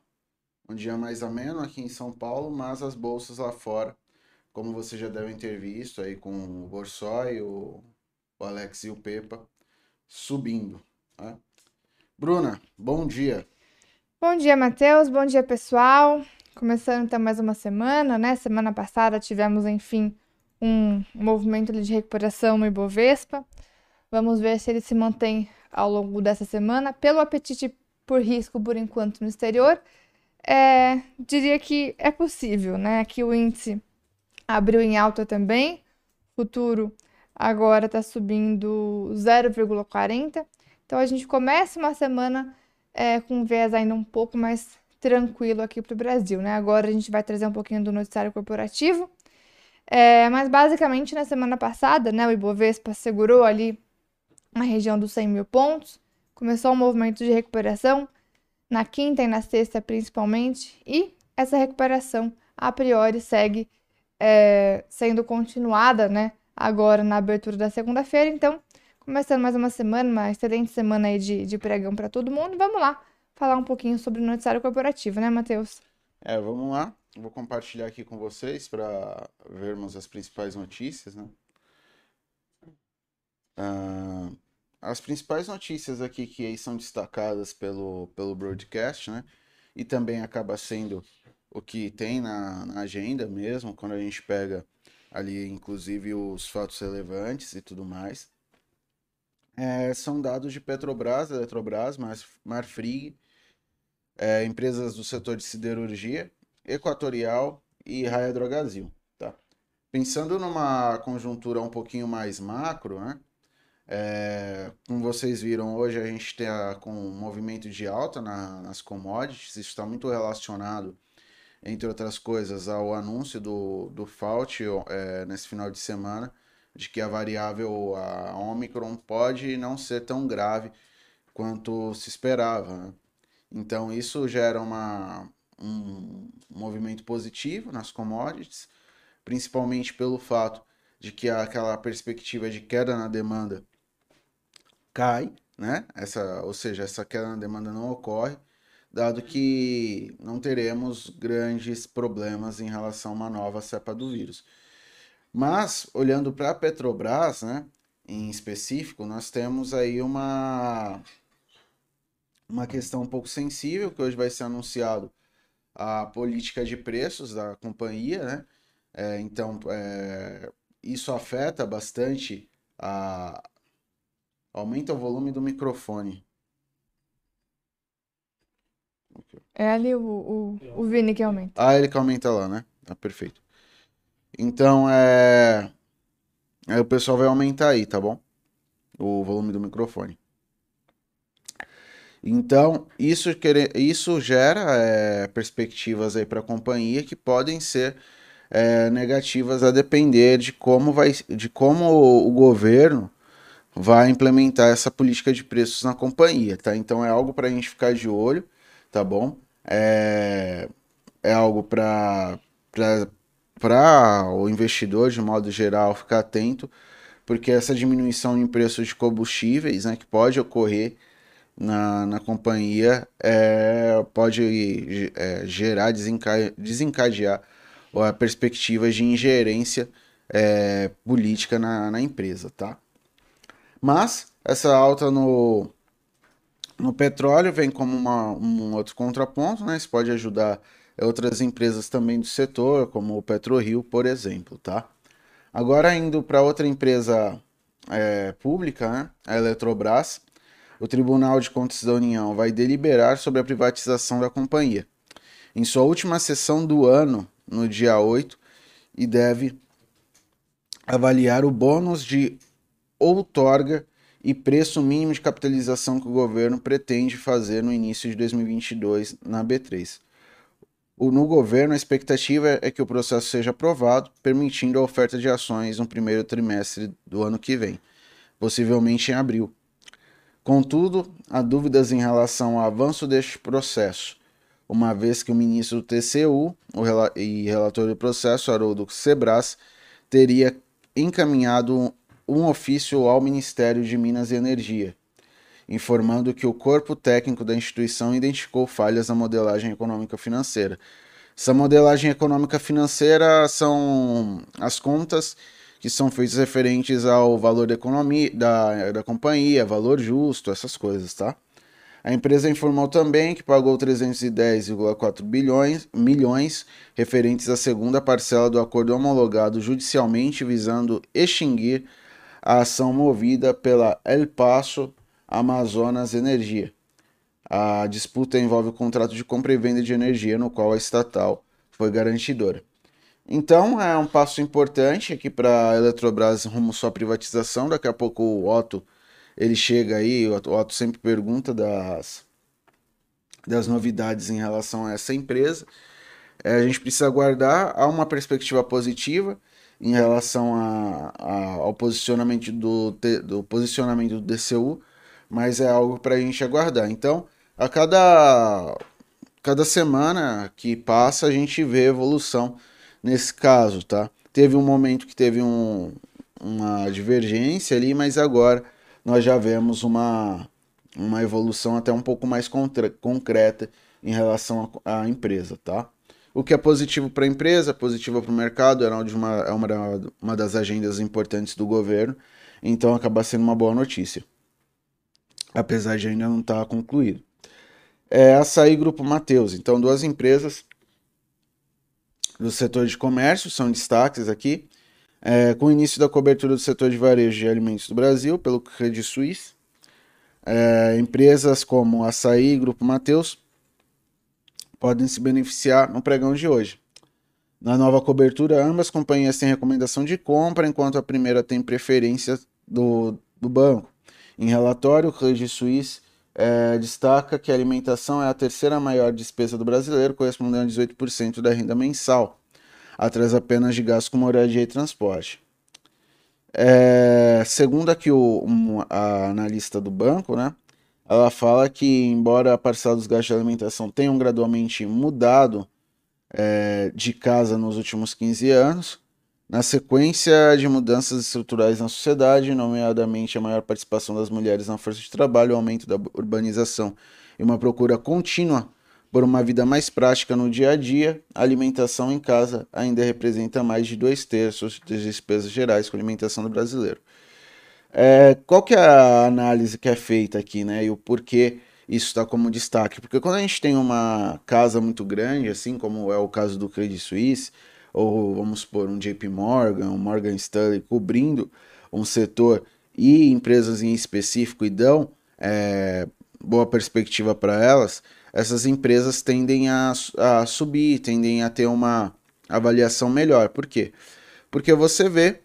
um dia mais ameno aqui em São Paulo, mas as bolsas lá fora, como vocês já devem ter visto aí com o Borsoi, o, o Alex e o Pepa, subindo. Né? Bruna, bom dia. Bom dia, Matheus. Bom dia, pessoal. Começando então mais uma semana, né? Semana passada tivemos, enfim, um movimento de recuperação no Ibovespa. Vamos ver se ele se mantém ao longo dessa semana. Pelo apetite por risco, por enquanto, no exterior, é, diria que é possível, né? Que o índice abriu em alta também. Futuro agora está subindo 0,40. Então a gente começa uma semana é, com viés ainda um pouco mais tranquilo aqui para o Brasil, né? Agora a gente vai trazer um pouquinho do noticiário corporativo. É, mas basicamente na semana passada, né, o Ibovespa segurou ali na região dos 100 mil pontos, começou um movimento de recuperação na quinta e na sexta principalmente, e essa recuperação a priori segue é, sendo continuada, né, agora na abertura da segunda-feira. Então, começando mais uma semana, uma excelente semana aí de, de pregão para todo mundo. Vamos lá falar um pouquinho sobre o noticiário corporativo, né, Matheus? É, vamos lá. Vou compartilhar aqui com vocês para vermos as principais notícias, né? Uh, as principais notícias aqui que são destacadas pelo, pelo broadcast, né? E também acaba sendo o que tem na, na agenda mesmo, quando a gente pega ali, inclusive, os fatos relevantes e tudo mais. É, são dados de Petrobras, Eletrobras, Marfrig é, empresas do setor de siderurgia, Equatorial e Raia Drogazil. Tá? Pensando numa conjuntura um pouquinho mais macro, né? É, como vocês viram, hoje a gente está com um movimento de alta na, nas commodities, isso está muito relacionado, entre outras coisas, ao anúncio do, do FAUT é, nesse final de semana, de que a variável a Omicron pode não ser tão grave quanto se esperava. Né? Então isso gera uma, um movimento positivo nas commodities. principalmente pelo fato de que aquela perspectiva de queda na demanda cai, né? Essa, ou seja, essa queda na demanda não ocorre, dado que não teremos grandes problemas em relação a uma nova cepa do vírus. Mas, olhando para a Petrobras, né, em específico, nós temos aí uma, uma questão um pouco sensível, que hoje vai ser anunciado a política de preços da companhia, né? É, então, é, isso afeta bastante a... Aumenta o volume do microfone. É ali o, o, o Vini que aumenta. Ah, ele que aumenta lá, né? Tá perfeito. Então, é... Aí o pessoal vai aumentar aí, tá bom? O volume do microfone. Então, isso, isso gera é, perspectivas aí para a companhia que podem ser é, negativas a depender de como, vai, de como o, o governo vai implementar essa política de preços na companhia, tá? Então é algo para a gente ficar de olho, tá bom? É, é algo para para o investidor, de modo geral, ficar atento, porque essa diminuição em preços de combustíveis, né, que pode ocorrer na, na companhia, é, pode é, gerar, desencadear, desencadear a perspectiva de ingerência é, política na, na empresa, tá? Mas essa alta no, no petróleo vem como uma, um outro contraponto, né? Isso pode ajudar outras empresas também do setor, como o PetroRio, por exemplo, tá? Agora indo para outra empresa é, pública, né? a Eletrobras, o Tribunal de Contas da União vai deliberar sobre a privatização da companhia. Em sua última sessão do ano, no dia 8, e deve avaliar o bônus de outorga e preço mínimo de capitalização que o governo pretende fazer no início de 2022 na B3 no governo, a expectativa é que o processo seja aprovado, permitindo a oferta de ações no primeiro trimestre do ano que vem, possivelmente em abril. Contudo, há dúvidas em relação ao avanço deste processo, uma vez que o ministro do TCU rel e relator do processo, Haroldo Sebras, teria encaminhado um ofício ao Ministério de Minas e Energia, informando que o corpo técnico da instituição identificou falhas na modelagem econômica financeira. Essa modelagem econômica financeira são as contas que são feitas referentes ao valor da economia da, da companhia, valor justo, essas coisas, tá? A empresa informou também que pagou 310,4 bilhões milhões referentes à segunda parcela do acordo homologado judicialmente visando extinguir a ação movida pela El Paso Amazonas Energia. A disputa envolve o contrato de compra e venda de energia, no qual a estatal foi garantidora. Então, é um passo importante aqui para a Eletrobras rumo sua privatização. Daqui a pouco o Otto ele chega aí, o Otto sempre pergunta das, das novidades em relação a essa empresa. É, a gente precisa aguardar. Há uma perspectiva positiva em relação a, a, ao posicionamento do, do posicionamento do DCU mas é algo para a gente aguardar. Então, a cada, cada semana que passa, a gente vê evolução nesse caso, tá? Teve um momento que teve um, uma divergência ali, mas agora nós já vemos uma, uma evolução até um pouco mais concreta em relação à empresa, tá? O que é positivo para a empresa, positivo para o mercado, é uma, é uma, uma das agendas importantes do governo, então acaba sendo uma boa notícia apesar de ainda não estar tá concluído. É Açaí Grupo Mateus. Então, duas empresas do setor de comércio são destaques aqui. É, com o início da cobertura do setor de varejo de alimentos do Brasil pelo Credit Suisse, é, empresas como Açaí e Grupo Mateus podem se beneficiar no pregão de hoje. Na nova cobertura, ambas companhias têm recomendação de compra, enquanto a primeira tem preferência do, do banco. Em relatório, o Credit Suisse é, destaca que a alimentação é a terceira maior despesa do brasileiro, correspondendo a 18% da renda mensal, atrás apenas de gastos com moradia e transporte. É, segundo aqui o, um, a analista do banco, né, ela fala que, embora a parcela dos gastos de alimentação tenham gradualmente mudado é, de casa nos últimos 15 anos, Na sequência de mudanças estruturais na sociedade, nomeadamente a maior participação das mulheres na força de trabalho, o aumento da urbanização e uma procura contínua por uma vida mais prática no dia a dia, a alimentação em casa ainda representa mais de dois terços das despesas gerais com alimentação do brasileiro. É, qual que é a análise que é feita aqui, né? E o porquê isso está como destaque? Porque quando a gente tem uma casa muito grande, assim como é o caso do Credit Suisse, ou vamos supor um JP Morgan, um Morgan Stanley cobrindo um setor e empresas em específico e dão é, boa perspectiva para elas, essas empresas tendem a, a subir, tendem a ter uma avaliação melhor. Por quê? Porque você vê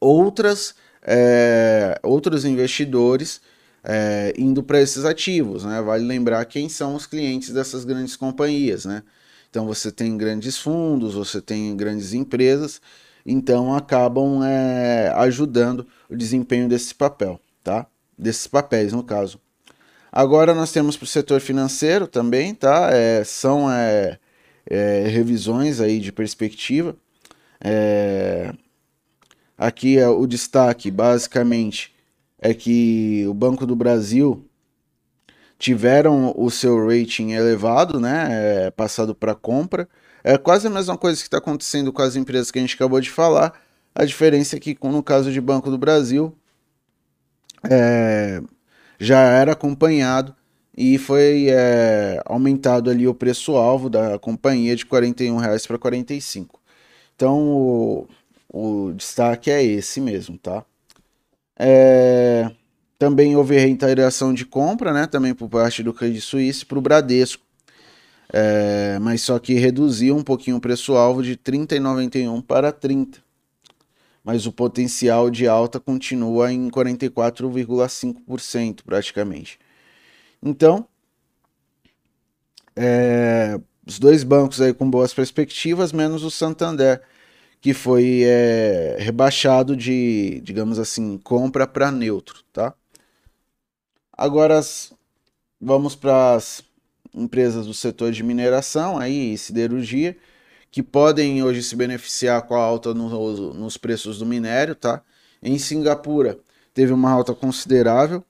outras, é, outros investidores é, indo para esses ativos. Né? Vale lembrar quem são os clientes dessas grandes companhias. Né? Então você tem grandes fundos, você tem grandes empresas, então acabam é, ajudando o desempenho desse papel, tá? Desses papéis, no caso. Agora nós temos para o setor financeiro também, tá? É, são é, é, revisões aí de perspectiva. É, aqui é o destaque, basicamente, é que o Banco do Brasil tiveram o seu rating elevado, né? É, passado para compra. É quase a mesma coisa que está acontecendo com as empresas que a gente acabou de falar. A diferença é que, no caso de Banco do Brasil, é, já era acompanhado e foi é, aumentado ali o preço-alvo da companhia de R$ 41,00 para 45. Então o, o, destaque é esse mesmo, tá? É, também houve reiteração de compra, né? Também por parte do Credit Suisse para o Bradesco. É, mas só que reduziu um pouquinho o preço-alvo de 30,91 para 30 mas o potencial de alta continua em 44,5% praticamente. Então, é, os dois bancos aí com boas perspectivas, menos o Santander, que foi é, rebaixado de, digamos assim, compra para neutro, tá? Agora vamos para as empresas do setor de mineração, aí siderurgia que podem hoje se beneficiar com a alta no, nos preços do minério, tá? Em Singapura teve uma alta considerável.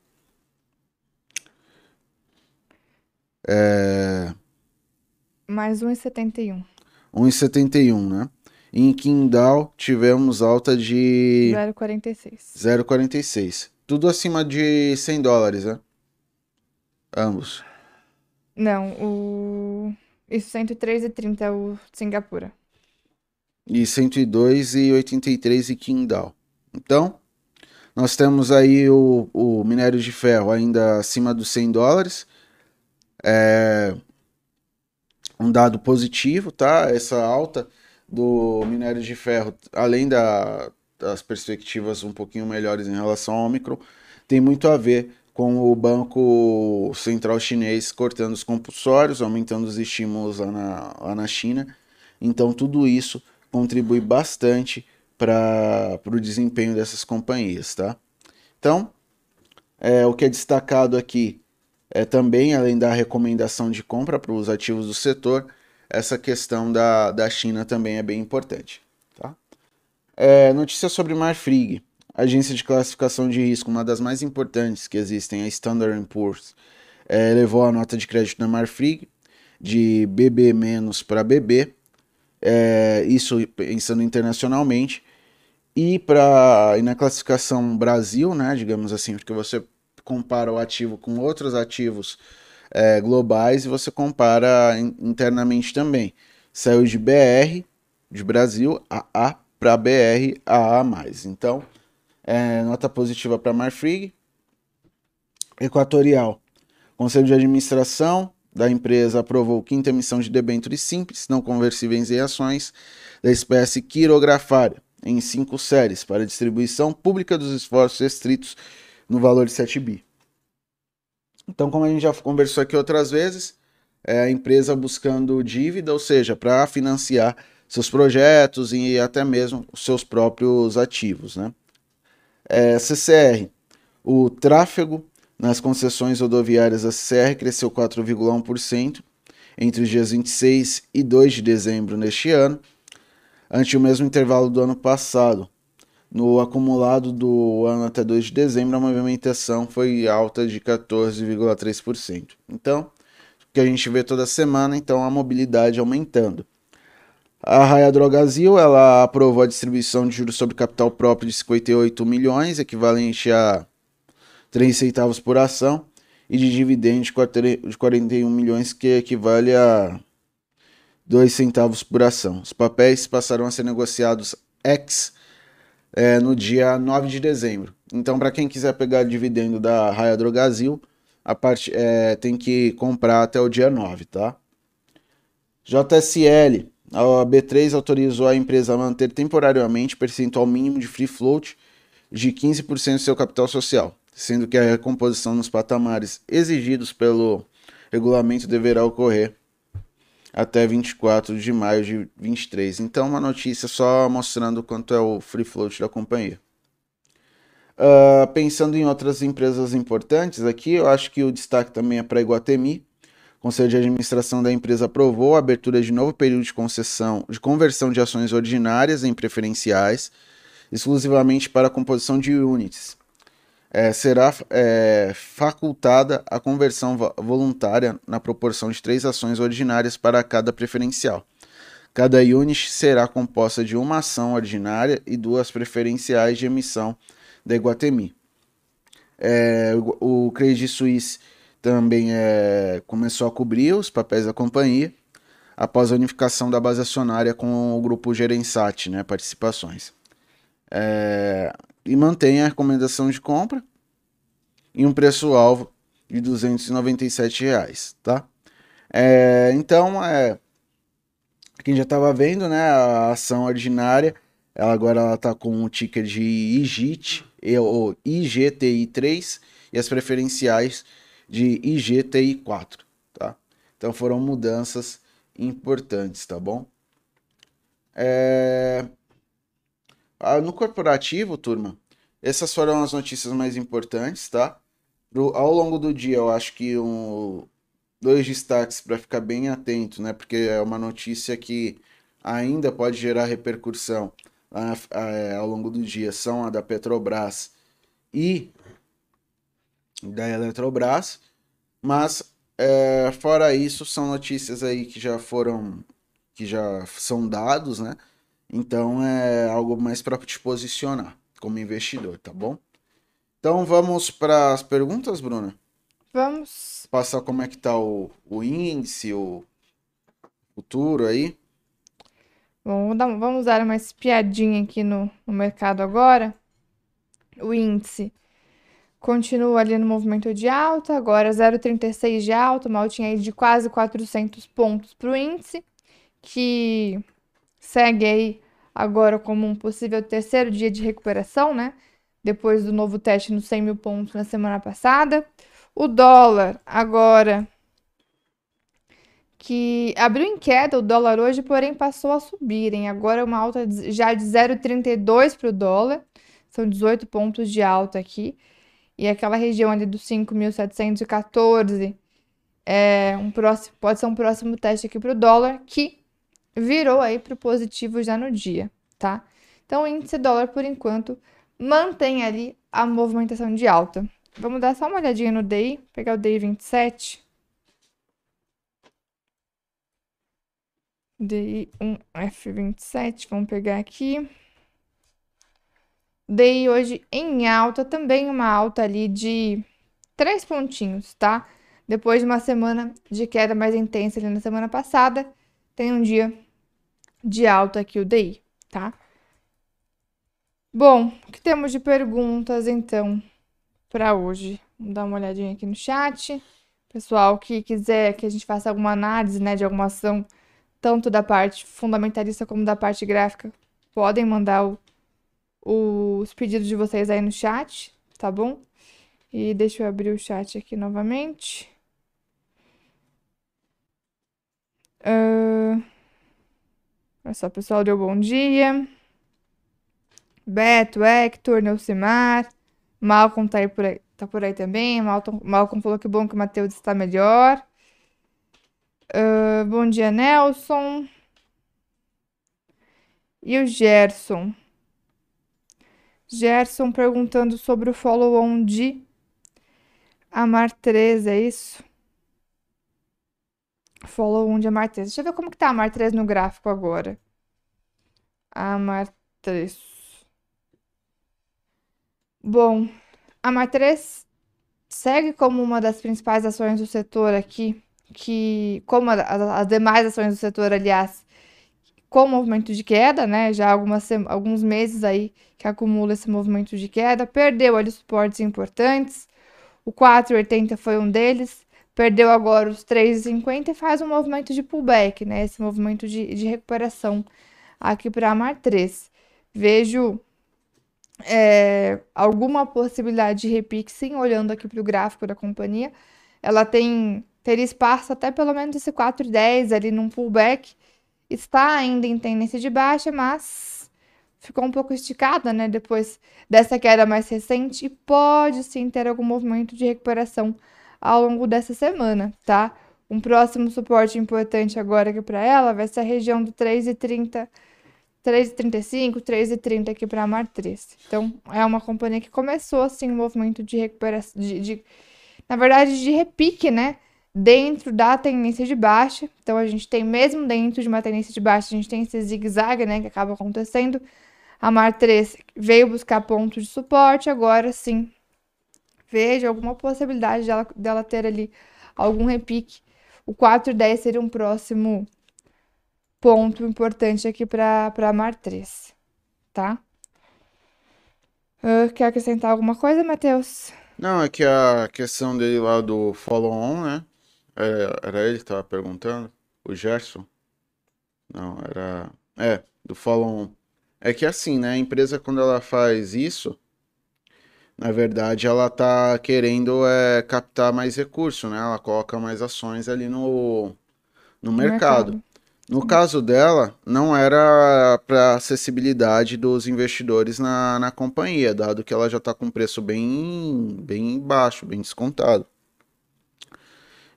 É... Mais 1,71. 1,71, né? Em Qingdao tivemos alta de 0,46. 0,46. Tudo acima de 100 dólares, né? Ambos. Não, o isso, 103,30 é o Singapura. E 102,83 e Qingdao. Então, nós temos aí o, o minério de ferro ainda acima dos 100 dólares. É um dado positivo, tá? Essa alta do minério de ferro, além da, das perspectivas um pouquinho melhores em relação ao Omicron, tem muito a ver com o Banco Central Chinês cortando os compulsórios, aumentando os estímulos lá na, lá na China. Então, tudo isso contribui bastante para o desempenho dessas companhias, tá? Então, é, o que é destacado aqui é também, além da recomendação de compra para os ativos do setor, essa questão da, da China também é bem importante. É, notícia sobre Marfrig agência de classificação de risco, uma das mais importantes que existem, a Standard Poor's, é, levou a nota de crédito da Marfrig de BB- para BB, é, isso pensando internacionalmente, e, pra, e na classificação Brasil, né, digamos assim, porque você compara o ativo com outros ativos é, globais e você compara in, internamente também. Saiu de BR, de Brasil, AA, para BR, AA+. Então, é, nota positiva para Marfrig. Equatorial. Conselho de Administração da empresa aprovou quinta emissão de debêntures simples, não conversíveis em ações, da espécie quirografária, em cinco séries, para distribuição pública dos esforços restritos no valor de 7 bi. Então, como a gente já conversou aqui outras vezes, é a empresa buscando dívida, ou seja, para financiar seus projetos e até mesmo os seus próprios ativos, né? É, CCR, o tráfego nas concessões rodoviárias da CCR cresceu 4,1% entre os dias 26 e 2 de dezembro neste ano. ante o mesmo intervalo do ano passado. No acumulado do ano até 2 de dezembro, a movimentação foi alta de 14,3%. Então, o que a gente vê toda semana, então a mobilidade aumentando. A Raia Drogazil, ela aprovou a distribuição de juros sobre capital próprio de 58 milhões, equivalente a 3 centavos por ação, e de dividendos de 41 milhões, que equivale a 2 centavos por ação. Os papéis passaram a ser negociados ex é, no dia 9 de dezembro. Então, para quem quiser pegar dividendo da Raia Drogazil, a parte, é, tem que comprar até o dia 9, tá? JSL, a B3 autorizou a empresa a manter temporariamente percentual mínimo de free float de 15% do seu capital social, sendo que a recomposição nos patamares exigidos pelo regulamento deverá ocorrer até 24 de maio de 23. Então, uma notícia só mostrando quanto é o free float da companhia. Uh, pensando em outras empresas importantes aqui, eu acho que o destaque também é para a Iguatemi. Conselho de Administração da empresa aprovou a abertura de novo período de concessão de conversão de ações ordinárias em preferenciais, exclusivamente para a composição de units é, será é, facultada a conversão voluntária na proporção de três ações ordinárias para cada preferencial. Cada unit será composta de uma ação ordinária e duas preferenciais de emissão da Iguatemi. É, o Credit Suisse também é, começou a cobrir os papéis da companhia após a unificação da base acionária com o grupo Gerensat, né, participações. É, e mantém a recomendação de compra em um preço-alvo de 297 reais, tá? É, então, é, quem já estava vendo, né, a ação ordinária, ela agora está com o ticker de IGIT, ou IGTI3, e as preferenciais de IGTI4, tá? Então foram mudanças importantes, tá bom? É... Ah, no corporativo, turma, essas foram as notícias mais importantes, tá? Pro, ao longo do dia, eu acho que um, dois destaques para ficar bem atento, né? Porque é uma notícia que ainda pode gerar repercussão lá, é, ao longo do dia. São a da Petrobras e da Eletrobras. Mas, é, fora isso, são notícias aí que já foram, que já são dados, né? Então é algo mais para te posicionar como investidor, tá bom? Então vamos para as perguntas, Bruna? Vamos. Passar como é que tá o, o índice, o futuro aí. Bom, vamos dar uma espiadinha aqui no, no mercado agora. O índice continua ali no movimento de alta, agora 0,36 de alta, uma altinha aí de quase 400 pontos para o índice, que segue aí agora como um possível terceiro dia de recuperação, né? Depois do novo teste nos 100 mil pontos na semana passada. O dólar agora que abriu em queda o dólar hoje, porém passou a subir, hein? Agora uma alta já de 0,32 para o dólar. São 18 pontos de alta aqui. E aquela região ali dos 5.714 é um próximo, pode ser um próximo teste aqui para o dólar, que virou aí para o positivo já no dia, tá? Então, o índice dólar, por enquanto, mantém ali a movimentação de alta. Vamos dar só uma olhadinha no DI, pegar o DI 27. DI 1F27, vamos pegar aqui. DI hoje em alta, também uma alta ali de três pontinhos, tá? Depois de uma semana de queda mais intensa ali na semana passada, tem um dia de alta aqui o DI, tá? Bom, o que temos de perguntas então para hoje? Vamos dar uma olhadinha aqui no chat. Pessoal que quiser que a gente faça alguma análise, né, de alguma ação, tanto da parte fundamentalista como da parte gráfica, podem mandar o, os pedidos de vocês aí no chat, tá bom? E deixa eu abrir o chat aqui novamente. Uh... Olha só, pessoal, deu bom dia. Beto, Hector, Neucimar. Malcolm tá, aí por aí, tá por aí também. Malcolm, Malcolm falou que bom que o Matheus está melhor. Uh, bom dia, Nelson. E o Gerson? Gerson perguntando sobre o follow-on de Amar 3, é isso? Follow-on de Amar 3. Deixa eu ver como que tá Amar 3 no gráfico agora. Amar 3. Bom, Amar 3 segue como uma das principais ações do setor aqui, que, como as demais ações do setor, aliás, com movimento de queda, né? Já algumas, alguns meses aí que acumula esse movimento de queda, perdeu ali suportes importantes. O 4,80 foi um deles, perdeu agora os 3,50 e faz um movimento de pullback, né? Esse movimento de, de recuperação aqui para a Mar 3. Vejo é, alguma possibilidade de repique, sim, olhando aqui para o gráfico da companhia. Ela tem teria espaço até pelo menos esse 4,10 ali num pullback. Está ainda em tendência de baixa, mas ficou um pouco esticada, né? Depois dessa queda mais recente e pode sim ter algum movimento de recuperação ao longo dessa semana, tá? Um próximo suporte importante agora aqui para ela vai ser a região do 3,30 3,35, 3,30 aqui para a Mar 3. Então, é uma companhia que começou, assim, um movimento de recuperação, de, de, na verdade, de repique, né? Dentro da tendência de baixa. Então, a gente tem, mesmo dentro de uma tendência de baixa, a gente tem esse zigue-zague, né? Que acaba acontecendo. A Mar 3 veio buscar pontos de suporte, agora sim. Vejo alguma possibilidade dela, dela ter ali algum repique. O 4,10 seria um próximo ponto importante aqui para a Mar 3, tá? Uh, quer acrescentar alguma coisa, Matheus? Não, é que a questão dele lá do follow-on, né? Era, é, era ele que tava perguntando, o Gerson. Não, era. É, do follow-on. É que assim, né? A empresa, quando ela faz isso, na verdade, ela tá querendo é, captar mais recurso, né? Ela coloca mais ações ali no, no, no mercado. mercado. No caso dela, não era para acessibilidade dos investidores na, na companhia, dado que ela já está com preço bem, bem baixo, bem descontado.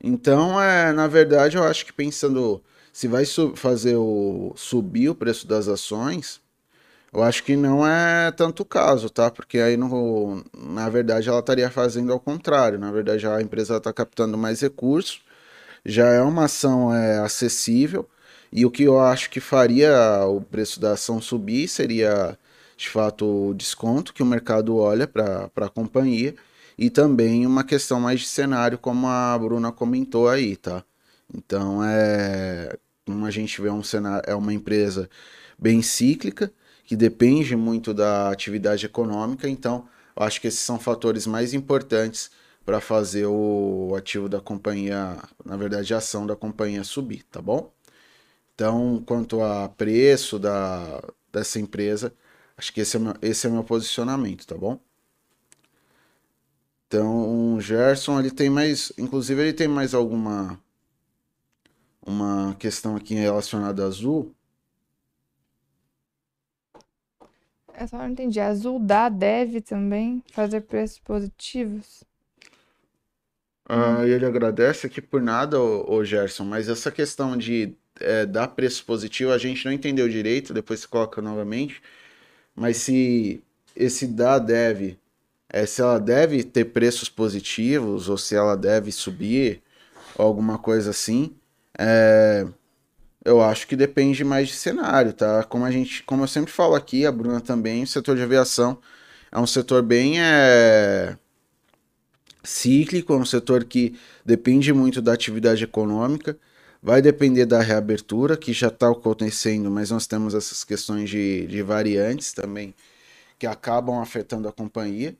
Então, é, na verdade, eu acho que pensando se vai fazer o, subir o preço das ações, eu acho que não é tanto o caso, tá? Porque aí, no, na verdade, ela estaria fazendo ao contrário. Na verdade, a empresa está captando mais recursos, já é uma ação é, acessível e o que eu acho que faria o preço da ação subir seria, de fato, o desconto que o mercado olha para a companhia e também uma questão mais de cenário, como a Bruna comentou aí, tá? Então, é, como a gente vê um cenário, é uma empresa bem cíclica, que depende muito da atividade econômica, então eu acho que esses são fatores mais importantes para fazer o ativo da companhia, na verdade, a ação da companhia subir, tá bom? Então, quanto a preço da, dessa empresa, acho que esse é, meu, esse é meu posicionamento, tá bom? Então, o Gerson, ele tem mais, inclusive ele tem mais alguma uma questão aqui relacionada a Azul. É só não entendi. Azul dá, deve também fazer preços positivos? Ah, hum. Ele agradece aqui por nada, o, Gerson, mas essa questão de é, dá preço positivo, a gente não entendeu direito, depois se coloca novamente. Mas se esse dá deve, é, se ela deve ter preços positivos ou se ela deve subir, alguma coisa assim, é, eu acho que depende mais de cenário, tá? Como a gente, como eu sempre falo aqui, a Bruna também, o setor de aviação é um setor bem é, cíclico, é um setor que depende muito da atividade econômica. Vai depender da reabertura, que já está acontecendo, mas nós temos essas questões de, de variantes também que acabam afetando a companhia.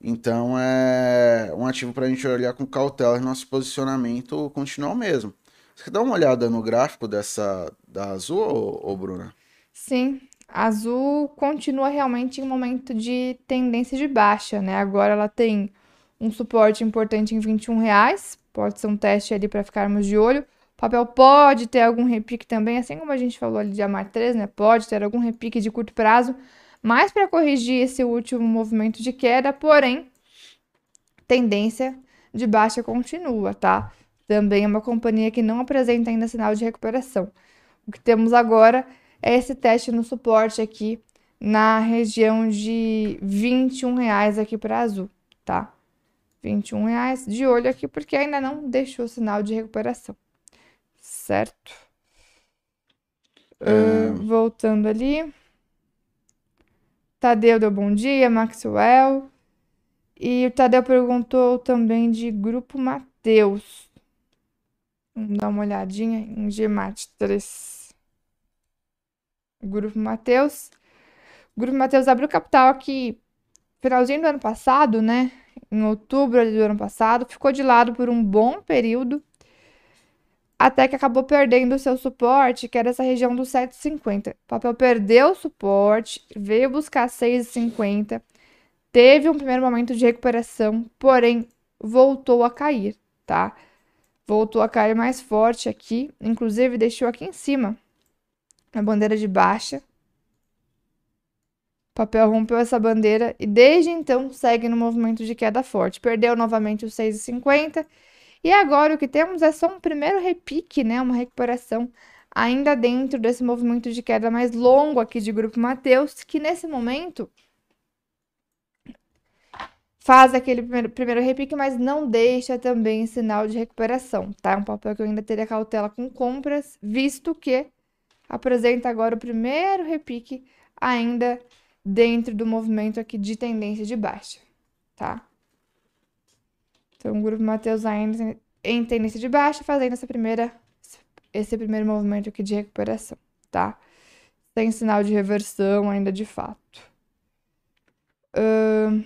Então é um ativo para a gente olhar com cautela nosso posicionamento continuar o mesmo. Você quer dar uma olhada no gráfico dessa da Azul, ou, ou Bruna? Sim, a Azul continua realmente em um momento de tendência de baixa, né? Agora ela tem um suporte importante em 21 reais, pode ser um teste ali para ficarmos de olho. O papel pode ter algum repique também, assim como a gente falou ali de Amar 3, né? Pode ter algum repique de curto prazo, mas para corrigir esse último movimento de queda, porém, tendência de baixa continua, tá? Também é uma companhia que não apresenta ainda sinal de recuperação. O que temos agora é esse teste no suporte aqui na região de 21 reais aqui para azul, tá? 21 reais de olho aqui porque ainda não deixou sinal de recuperação, certo? Uh, voltando ali. Tadeu deu bom dia, Maxwell. E o Tadeu perguntou também de Grupo Mateus. Vamos dar uma olhadinha em GMAT 3. Grupo Mateus. O Grupo Mateus abriu capital aqui finalzinho do ano passado, né? Em outubro do ano passado. Ficou de lado por um bom período até que acabou perdendo o seu suporte, que era essa região dos 7,50. O papel perdeu o suporte, veio buscar 6,50, teve um primeiro momento de recuperação, porém voltou a cair, tá? Voltou a cair mais forte aqui, inclusive deixou aqui em cima a bandeira de baixa. O papel rompeu essa bandeira e desde então segue no movimento de queda forte. Perdeu novamente os 6,50 e agora o que temos é só um primeiro repique, né? Uma recuperação ainda dentro desse movimento de queda mais longo aqui de Grupo Mateus, que nesse momento faz aquele primeiro, primeiro repique, mas não deixa também sinal de recuperação, tá? É um papel que eu ainda teria cautela com compras, visto que apresenta agora o primeiro repique ainda dentro do movimento aqui de tendência de baixa, tá? Então, o grupo Mateus ainda em tendência de baixa, fazendo essa primeira, esse primeiro movimento aqui de recuperação, tá? Sem sinal de reversão ainda de fato. Uh...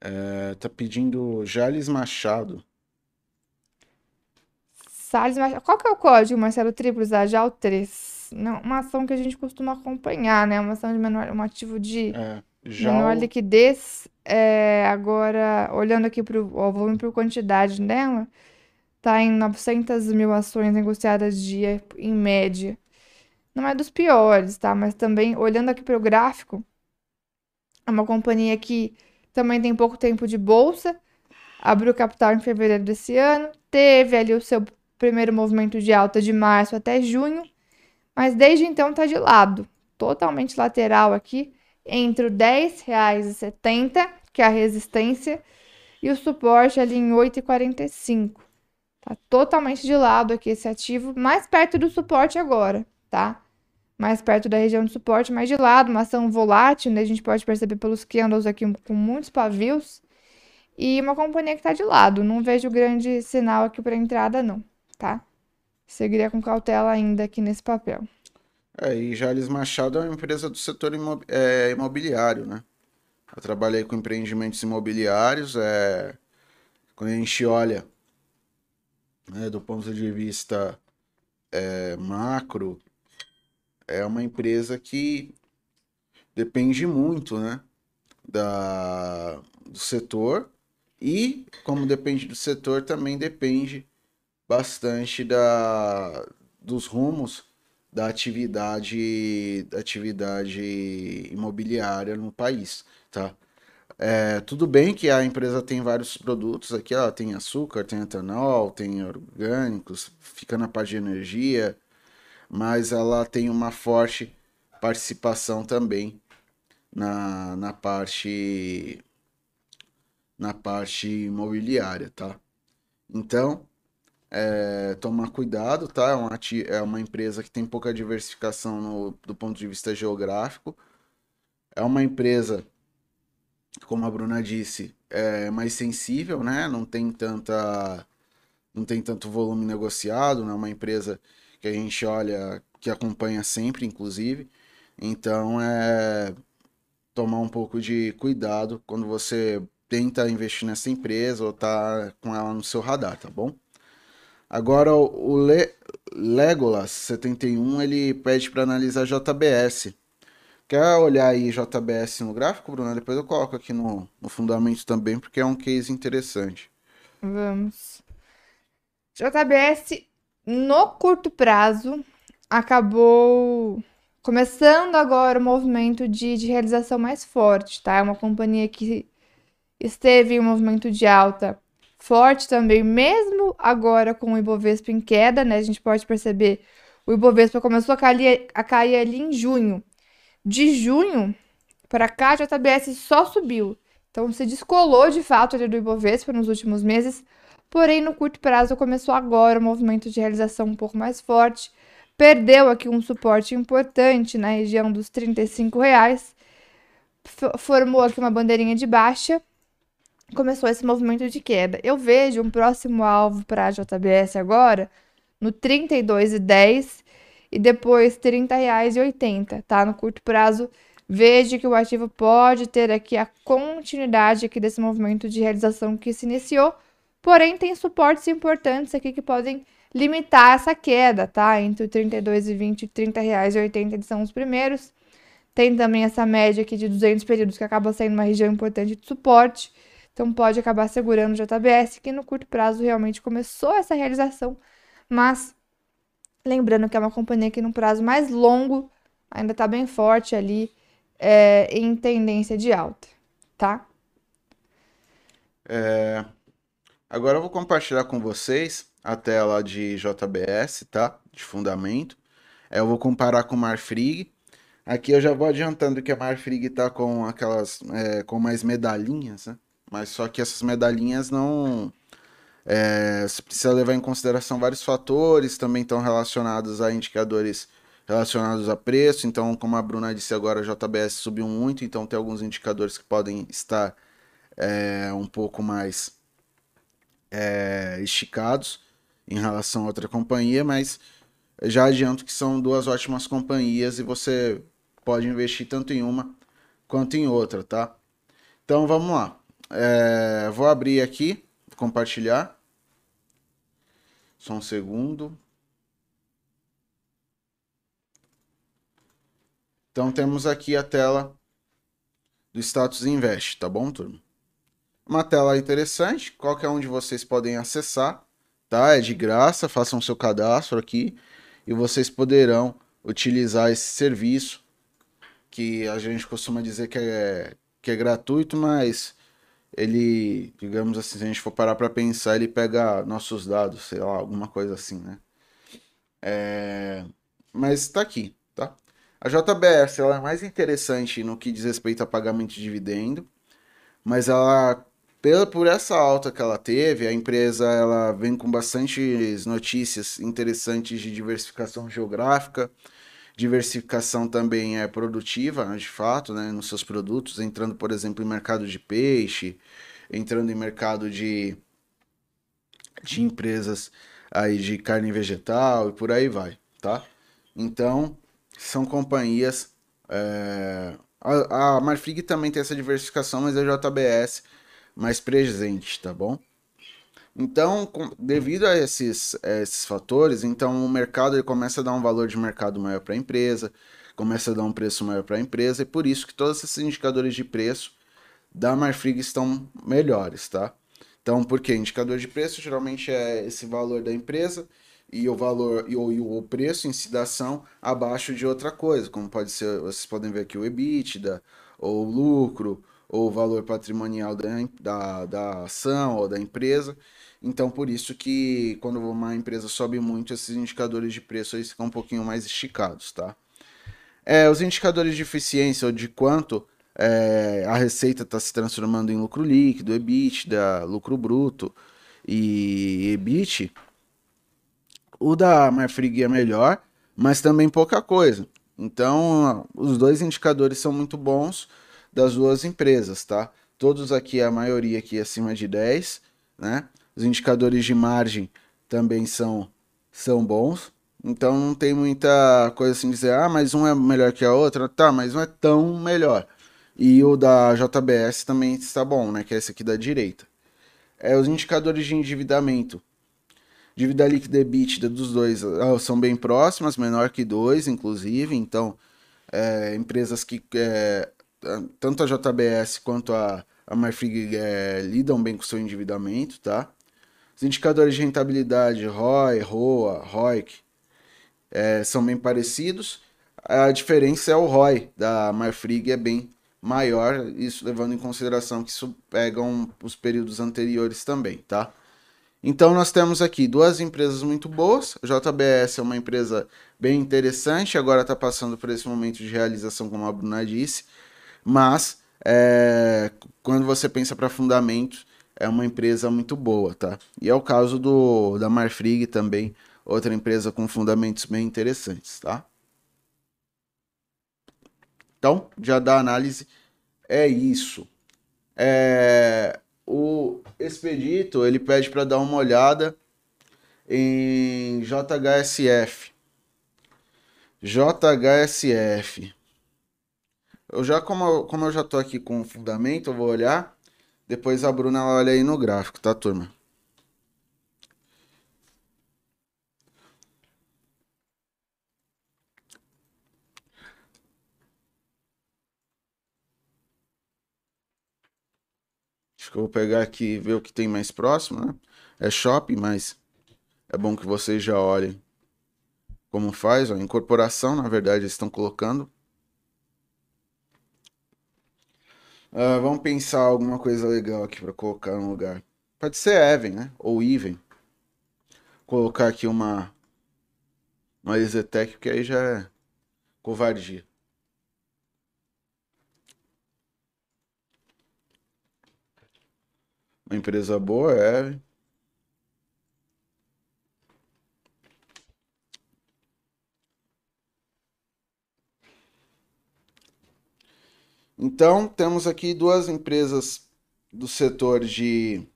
É, tá pedindo Jales Machado. Salles Machado. Qual que é o código, Marcelo Triplos? A JAL 3. Não, uma ação que a gente costuma acompanhar, né? Uma ação de menor, um ativo de É, menor JAL, liquidez. É, agora, olhando aqui para o volume por quantidade dela, tá em 900 mil ações negociadas dia, em média. Não é dos piores, tá? Mas também, olhando aqui para o gráfico, é uma companhia que também tem pouco tempo de bolsa, abriu capital em fevereiro desse ano, teve ali o seu primeiro movimento de alta de março até junho, mas desde então tá de lado, totalmente lateral aqui, entre R$ 10,70, que é a resistência, e o suporte ali em 8,45. Tá totalmente de lado aqui esse ativo, mais perto do suporte agora, tá? Mais perto da região de suporte, mais de lado, uma ação volátil, né? A gente pode perceber pelos candles aqui com muitos pavios. E uma companhia que tá de lado, não vejo grande sinal aqui para entrada não, tá? Seguiria com cautela ainda aqui nesse papel. É, e Jales Machado é uma empresa do setor imo- é, imobiliário, né? Eu trabalhei com empreendimentos imobiliários. É, quando a gente olha né, do ponto de vista é, macro, é uma empresa que depende muito, né? Da, do setor e, como depende do setor, também depende bastante da, dos rumos da atividade, da atividade imobiliária no país, tá? É, tudo bem que a empresa tem vários produtos aqui, ela tem açúcar, tem etanol, tem orgânicos, fica na parte de energia, mas ela tem uma forte participação também na, na parte na parte imobiliária, tá? Então, é, tomar cuidado, tá? É uma, é uma empresa que tem pouca diversificação no- do ponto de vista geográfico. É uma empresa, como a Bruna disse, é mais sensível, né? Não tem tanta, não tem tanto volume negociado, não é uma empresa que a gente olha, que acompanha sempre, inclusive. Então, é tomar um pouco de cuidado quando você tenta investir nessa empresa ou tá com ela no seu radar, tá bom? Agora o Le Legolas 71 ele pede para analisar JBS. Quer olhar aí JBS no gráfico, Bruna? Depois eu coloco aqui no, no fundamento também, porque é um case interessante. Vamos. JBS, no curto prazo, acabou começando agora o movimento de, de realização mais forte, tá? É uma companhia que esteve em um movimento de alta forte também, mesmo agora com o Ibovespa em queda, né? A gente pode perceber o Ibovespa começou a cair, a cair ali em junho. De junho para cá, a JBS só subiu. Então se descolou de fato ali do Ibovespa nos últimos meses, porém no curto prazo começou agora o movimento de realização um pouco mais forte. Perdeu aqui um suporte importante na região dos 35 reais, formou aqui uma bandeirinha de baixa, começou esse movimento de queda. Eu vejo um próximo alvo para a JBS agora no R$ 32,10 e depois R$ 30,80, tá? No curto prazo, vejo que o ativo pode ter aqui a continuidade aqui desse movimento de realização que se iniciou, porém tem suportes importantes aqui que podem limitar essa queda, tá? Entre o 32,20 e R$ 30,80 são os primeiros. Tem também essa média aqui de 200 períodos que acaba sendo uma região importante de suporte. Então pode acabar segurando o JBS, que no curto prazo realmente começou essa realização, mas lembrando que é uma companhia que no prazo mais longo ainda está bem forte ali é, em tendência de alta, tá? É... Agora eu vou compartilhar com vocês a tela de JBS, tá? De fundamento. É, eu vou comparar com Marfrig. Aqui eu já vou adiantando que a Marfrig tá com aquelas, é, com mais medalhinhas, né? Mas só que essas medalhinhas não... É, você precisa levar em consideração vários fatores, também estão relacionados a indicadores relacionados a preço. Então, como a Bruna disse agora, a JBS subiu muito, então tem alguns indicadores que podem estar é, um pouco mais é, esticados em relação a outra companhia, mas já adianto que são duas ótimas companhias e você pode investir tanto em uma quanto em outra, tá? Então vamos lá. É, vou abrir aqui, compartilhar. Só um segundo. Então temos aqui a tela do Status Invest, tá bom, turma? Uma tela interessante, qualquer um de vocês podem acessar, tá? É de graça, façam seu cadastro aqui e vocês poderão utilizar esse serviço que a gente costuma dizer que é, que é gratuito, mas ele, digamos assim, se a gente for parar para pensar, ele pega nossos dados, sei lá, alguma coisa assim, né? É... Mas está aqui, tá? A JBS ela é mais interessante no que diz respeito a pagamento de dividendo, mas ela pela, por essa alta que ela teve, a empresa ela vem com bastantes notícias interessantes de diversificação geográfica, diversificação também é produtiva, né, de fato, né, nos seus produtos, entrando, por exemplo, em mercado de peixe, entrando em mercado de, de empresas aí de carne vegetal e por aí vai, tá? Então, são companhias. É... A, a Marfrig também tem essa diversificação, mas a JBS mais presente, tá bom? Então, com, devido a esses, a esses fatores, então o mercado ele começa a dar um valor de mercado maior para a empresa, começa a dar um preço maior para a empresa, e por isso que todos esses indicadores de preço da Marfrig estão melhores, tá? Então, por quê? Indicador de preço geralmente é esse valor da empresa e o valor e o, e o preço em si da ação abaixo de outra coisa, como pode ser, vocês podem ver aqui o EBITDA, ou o lucro, ou o valor patrimonial da, da, da ação ou da empresa. Então, por isso que quando uma empresa sobe muito, esses indicadores de preço aí ficam um pouquinho mais esticados, tá? É, os indicadores de eficiência ou de quanto é, a receita está se transformando em lucro líquido, EBITDA, lucro bruto e EBIT, o da Marfrig é melhor, mas também pouca coisa. Então, os dois indicadores são muito bons, das duas empresas, tá? Todos aqui, a maioria aqui acima de 10, né? Os indicadores de margem também são, são bons. Então não tem muita coisa assim dizer, ah, mas um é melhor que a outra. Tá, mas não é tão melhor. E o da JBS também está bom, né? Que é esse aqui da direita. É, os indicadores de endividamento. Dívida líquida e EBITDA dos dois ah, são bem próximas, menor que 2, inclusive. Então, é, empresas que é, tanto a JBS quanto a, a Marfrig é, lidam bem com seu endividamento, tá? Os indicadores de rentabilidade, ROI, ROA, ROIC, é, são bem parecidos. A diferença é o ROI da Marfrig é bem maior, isso levando em consideração que isso pegam os períodos anteriores também, tá? Então nós temos aqui duas empresas muito boas. A JBS é uma empresa bem interessante, agora está passando por esse momento de realização, como a Bruna disse. Mas é, quando você pensa para fundamentos, é uma empresa muito boa, tá? E é o caso do da Marfrig também, outra empresa com fundamentos bem interessantes, tá? Então, já da análise é isso. É, o Expedito ele pede para dar uma olhada em JHSF. JHSF. Eu já, como como eu já tô aqui com o fundamento, eu vou olhar. Depois a Bruna olha aí no gráfico, tá, turma? Acho que eu vou pegar aqui e ver o que tem mais próximo, né? É shopping, mas é bom que vocês já olhem como faz. Incorporação, na verdade, eles estão colocando. Uh, vamos pensar alguma coisa legal aqui para colocar no lugar. Pode ser Even, né? Ou Even. Colocar aqui uma uma Ezetec, porque aí já é covardia. Uma empresa boa, é. Então, temos aqui duas empresas do setor de,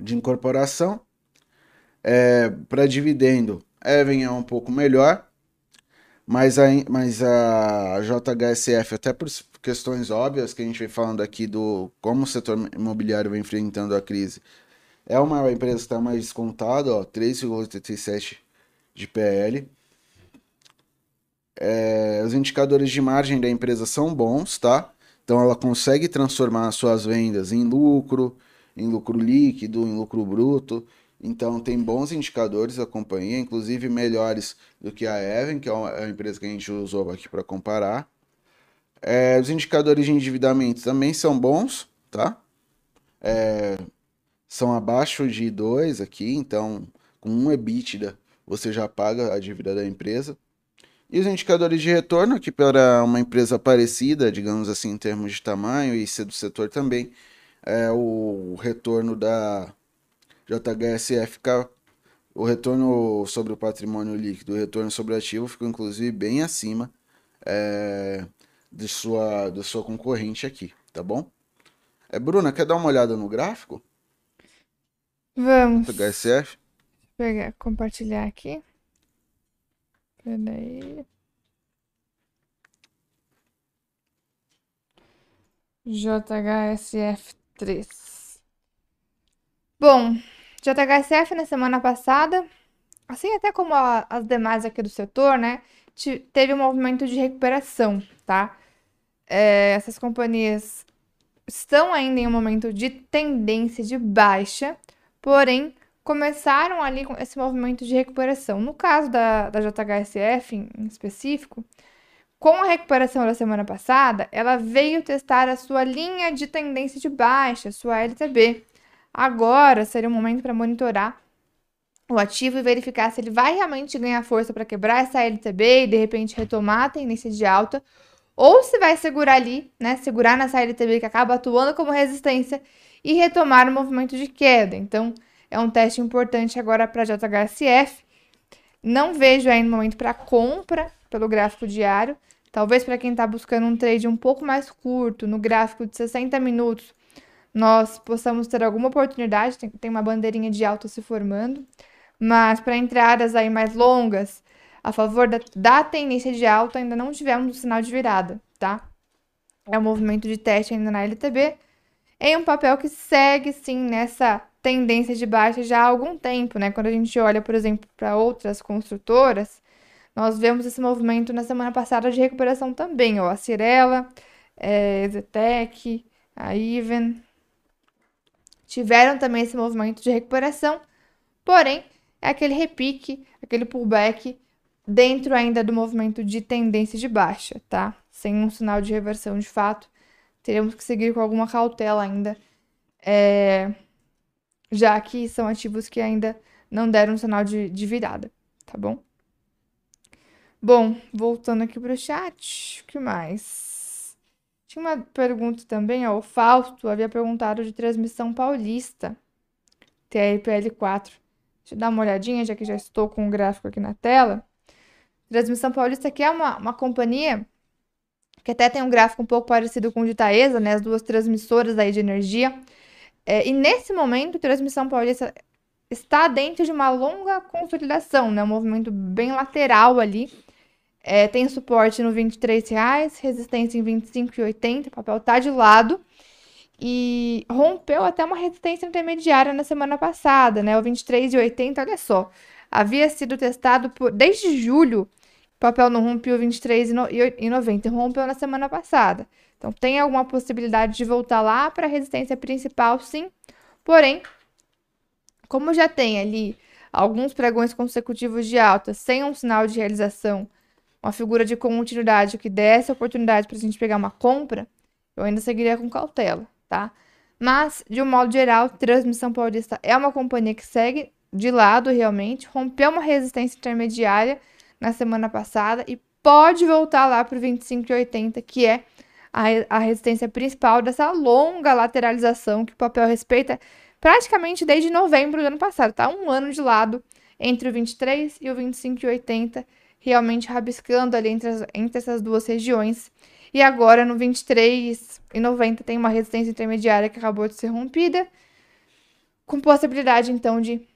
de incorporação. É, Para dividendo, Even é um pouco melhor, mas a, mas a JHSF, até por questões óbvias que a gente vem falando aqui do como o setor imobiliário vem enfrentando a crise. É uma empresa que está mais descontada, 3,87 de PL. É, os indicadores de margem da empresa são bons, tá? Então ela consegue transformar suas vendas em lucro, em lucro líquido, em lucro bruto. Então tem bons indicadores a companhia, inclusive melhores do que a Even, que é uma empresa que a gente usou aqui para comparar. É, os indicadores de endividamento também são bons, tá? É, são abaixo de 2 aqui, então com um EBITDA você já paga a dívida da empresa. E os indicadores de retorno, que para uma empresa parecida, digamos assim, em termos de tamanho e ser do setor também, é o retorno da JHSF, o retorno sobre o patrimônio líquido, o retorno sobre o ativo ficou inclusive bem acima é, de sua, de sua concorrente aqui, tá bom? É, Bruna, quer dar uma olhada no gráfico? Vamos. Do HSF? Pegar, compartilhar aqui. Peraí. JHSF3. Bom, JHSF na semana passada, assim até como a, as demais aqui do setor, né, teve um movimento de recuperação, tá? é, essas companhias estão ainda em um momento de tendência de baixa, porém começaram ali com esse movimento de recuperação. No caso da, da JHSF em, em específico, com a recuperação da semana passada, ela veio testar a sua linha de tendência de baixa, sua LTB. Agora seria um momento para monitorar o ativo e verificar se ele vai realmente ganhar força para quebrar essa LTB e de repente retomar a tendência de alta ou se vai segurar ali, né, segurar nessa LTB que acaba atuando como resistência e retomar o movimento de queda. Então, é um teste importante agora para JHSF. Não vejo aí no momento para compra pelo gráfico diário. Talvez para quem está buscando um trade um pouco mais curto, no gráfico de 60 minutos, nós possamos ter alguma oportunidade. Tem, tem uma bandeirinha de alta se formando. Mas para entradas aí mais longas, a favor da, da tendência de alta, ainda não tivemos um sinal de virada, tá? É um movimento de teste ainda na LTB, em um papel que segue, sim, nessa tendência de baixa já há algum tempo, né? Quando a gente olha, por exemplo, para outras construtoras, nós vemos esse movimento na semana passada de recuperação também, ó, a Cirela, é, Zetec, a Even, tiveram também esse movimento de recuperação, porém, é aquele repique, aquele pullback dentro ainda do movimento de tendência de baixa, tá? Sem um sinal de reversão de fato. Teremos que seguir com alguma cautela ainda. É... já que são ativos que ainda não deram sinal de, de virada, tá bom? Bom, voltando aqui para o chat, o que mais? Tinha uma pergunta também, ó, o Fausto havia perguntado de transmissão paulista, TRPL4. Deixa eu dar uma olhadinha, já que já estou com o gráfico aqui na tela. Transmissão Paulista, que é uma, uma companhia que até tem um gráfico um pouco parecido com o de Taesa, né? As duas transmissoras aí de energia. É, e nesse momento, Transmissão Paulista está dentro de uma longa consolidação, né? Um movimento bem lateral ali. É, tem suporte no R$ 23,00, resistência em R$ 25,80, o papel tá de lado. E rompeu até uma resistência intermediária na semana passada, né? O 23,80, olha só. Havia sido testado por, desde julho papel não rompeu 23,90 rompeu na semana passada. Então tem alguma possibilidade de voltar lá para a resistência principal, sim. Porém, como já tem ali alguns pregões consecutivos de alta sem um sinal de realização, uma figura de continuidade que desse oportunidade para a gente pegar uma compra, eu ainda seguiria com cautela, tá? Mas, de um modo geral, Transmissão Paulista é uma companhia que segue de lado realmente, rompeu uma resistência intermediária na semana passada e pode voltar lá para o 25,80, que é a, a resistência principal dessa longa lateralização que o papel respeita praticamente desde novembro do ano passado, tá? Um ano de lado entre o 23 e o 25,80, realmente rabiscando ali entre, as, entre essas duas regiões. E agora no 23,90 tem uma resistência intermediária que acabou de ser rompida, com possibilidade então de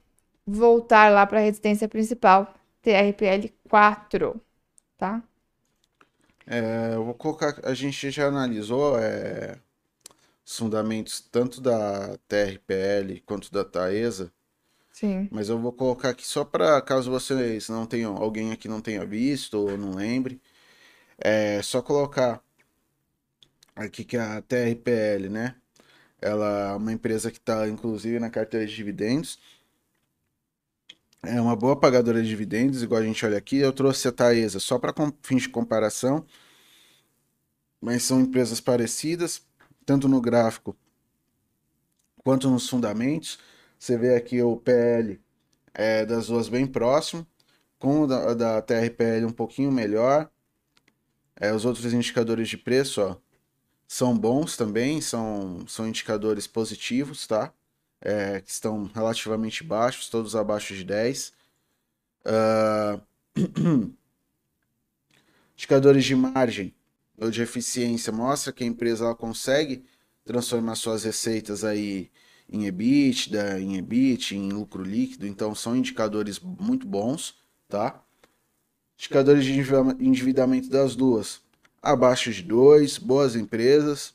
voltar lá para a resistência principal, TRPL 4, tá? É, eu vou colocar. A gente já analisou é, os fundamentos tanto da TRPL quanto da Taesa. Sim. Mas eu vou colocar aqui só para caso vocês não tenham, alguém aqui não tenha visto ou não lembre, é só colocar aqui que a TRPL, né? Ela é uma empresa que está inclusive na carteira de dividendos é uma boa pagadora de dividendos, igual a gente olha aqui. Eu trouxe a Taesa só para fins de comparação, mas são empresas parecidas, tanto no gráfico quanto nos fundamentos. Você vê aqui o PL é, das duas bem próximo, com o da, da TRPL um pouquinho melhor. É, os outros indicadores de preço ó, são bons também, são, são indicadores positivos, tá? É, que estão relativamente baixos, todos abaixo de 10. Uh... Indicadores de margem ou de eficiência mostra que a empresa consegue transformar suas receitas aí em EBITDA, em EBIT, em lucro líquido, então são indicadores muito bons, tá? Indicadores de endividamento das duas, abaixo de 2, boas empresas,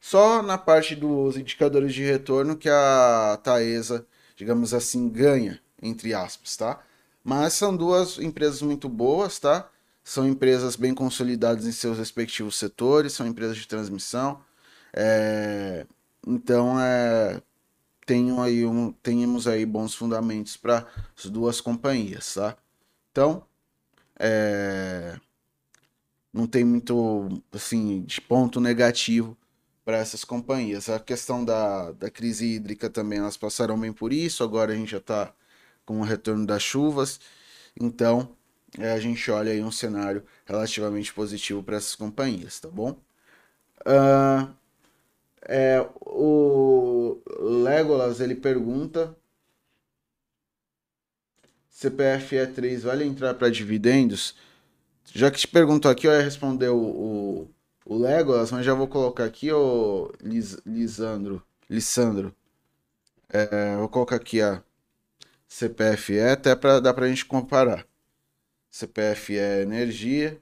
só na parte dos indicadores de retorno que a Taesa, digamos assim, ganha, entre aspas, tá? Mas são duas empresas muito boas, tá? São empresas bem consolidadas em seus respectivos setores, são empresas de transmissão. É... Então, é... Tenho aí um... temos aí bons fundamentos para as duas companhias, tá? Então, é... não tem muito, assim, de ponto negativo para essas companhias. A questão da, da crise hídrica também, elas passaram bem por isso, agora a gente já está com o retorno das chuvas, então é, a gente olha aí um cenário relativamente positivo para essas companhias, tá bom? Uh, é, o Legolas ele pergunta CPF E3 vale entrar para dividendos? Já que te perguntou aqui, eu ia responder o, o o Legolas, mas já vou colocar aqui o Lis, Lisandro. Lissandro. É, vou colocar aqui a CPFE, até para dar para a gente comparar. CPFE é energia.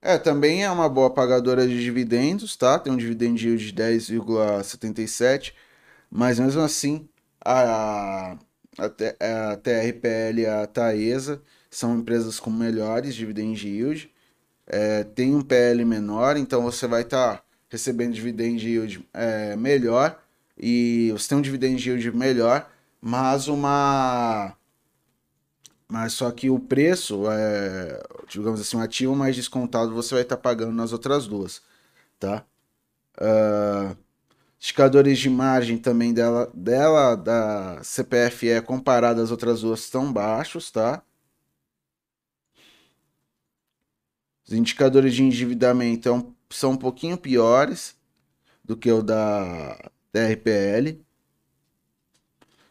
É, também é uma boa pagadora de dividendos, tá? Tem um dividend yield de 10,77, mas mesmo assim a, a, a TRPL, a Taesa, são empresas com melhores dividend yield, é, tem um PL menor, então você vai estar tá recebendo dividend yield é, melhor e você tem um dividend yield melhor, mas uma mas só que o preço é, digamos assim, um ativo mais descontado você vai estar tá pagando nas outras duas, tá? Uh, indicadores de margem também dela, dela da CPFE comparado às outras duas estão baixos, tá? Os indicadores de endividamento são, são um pouquinho piores do que o da, da RPL.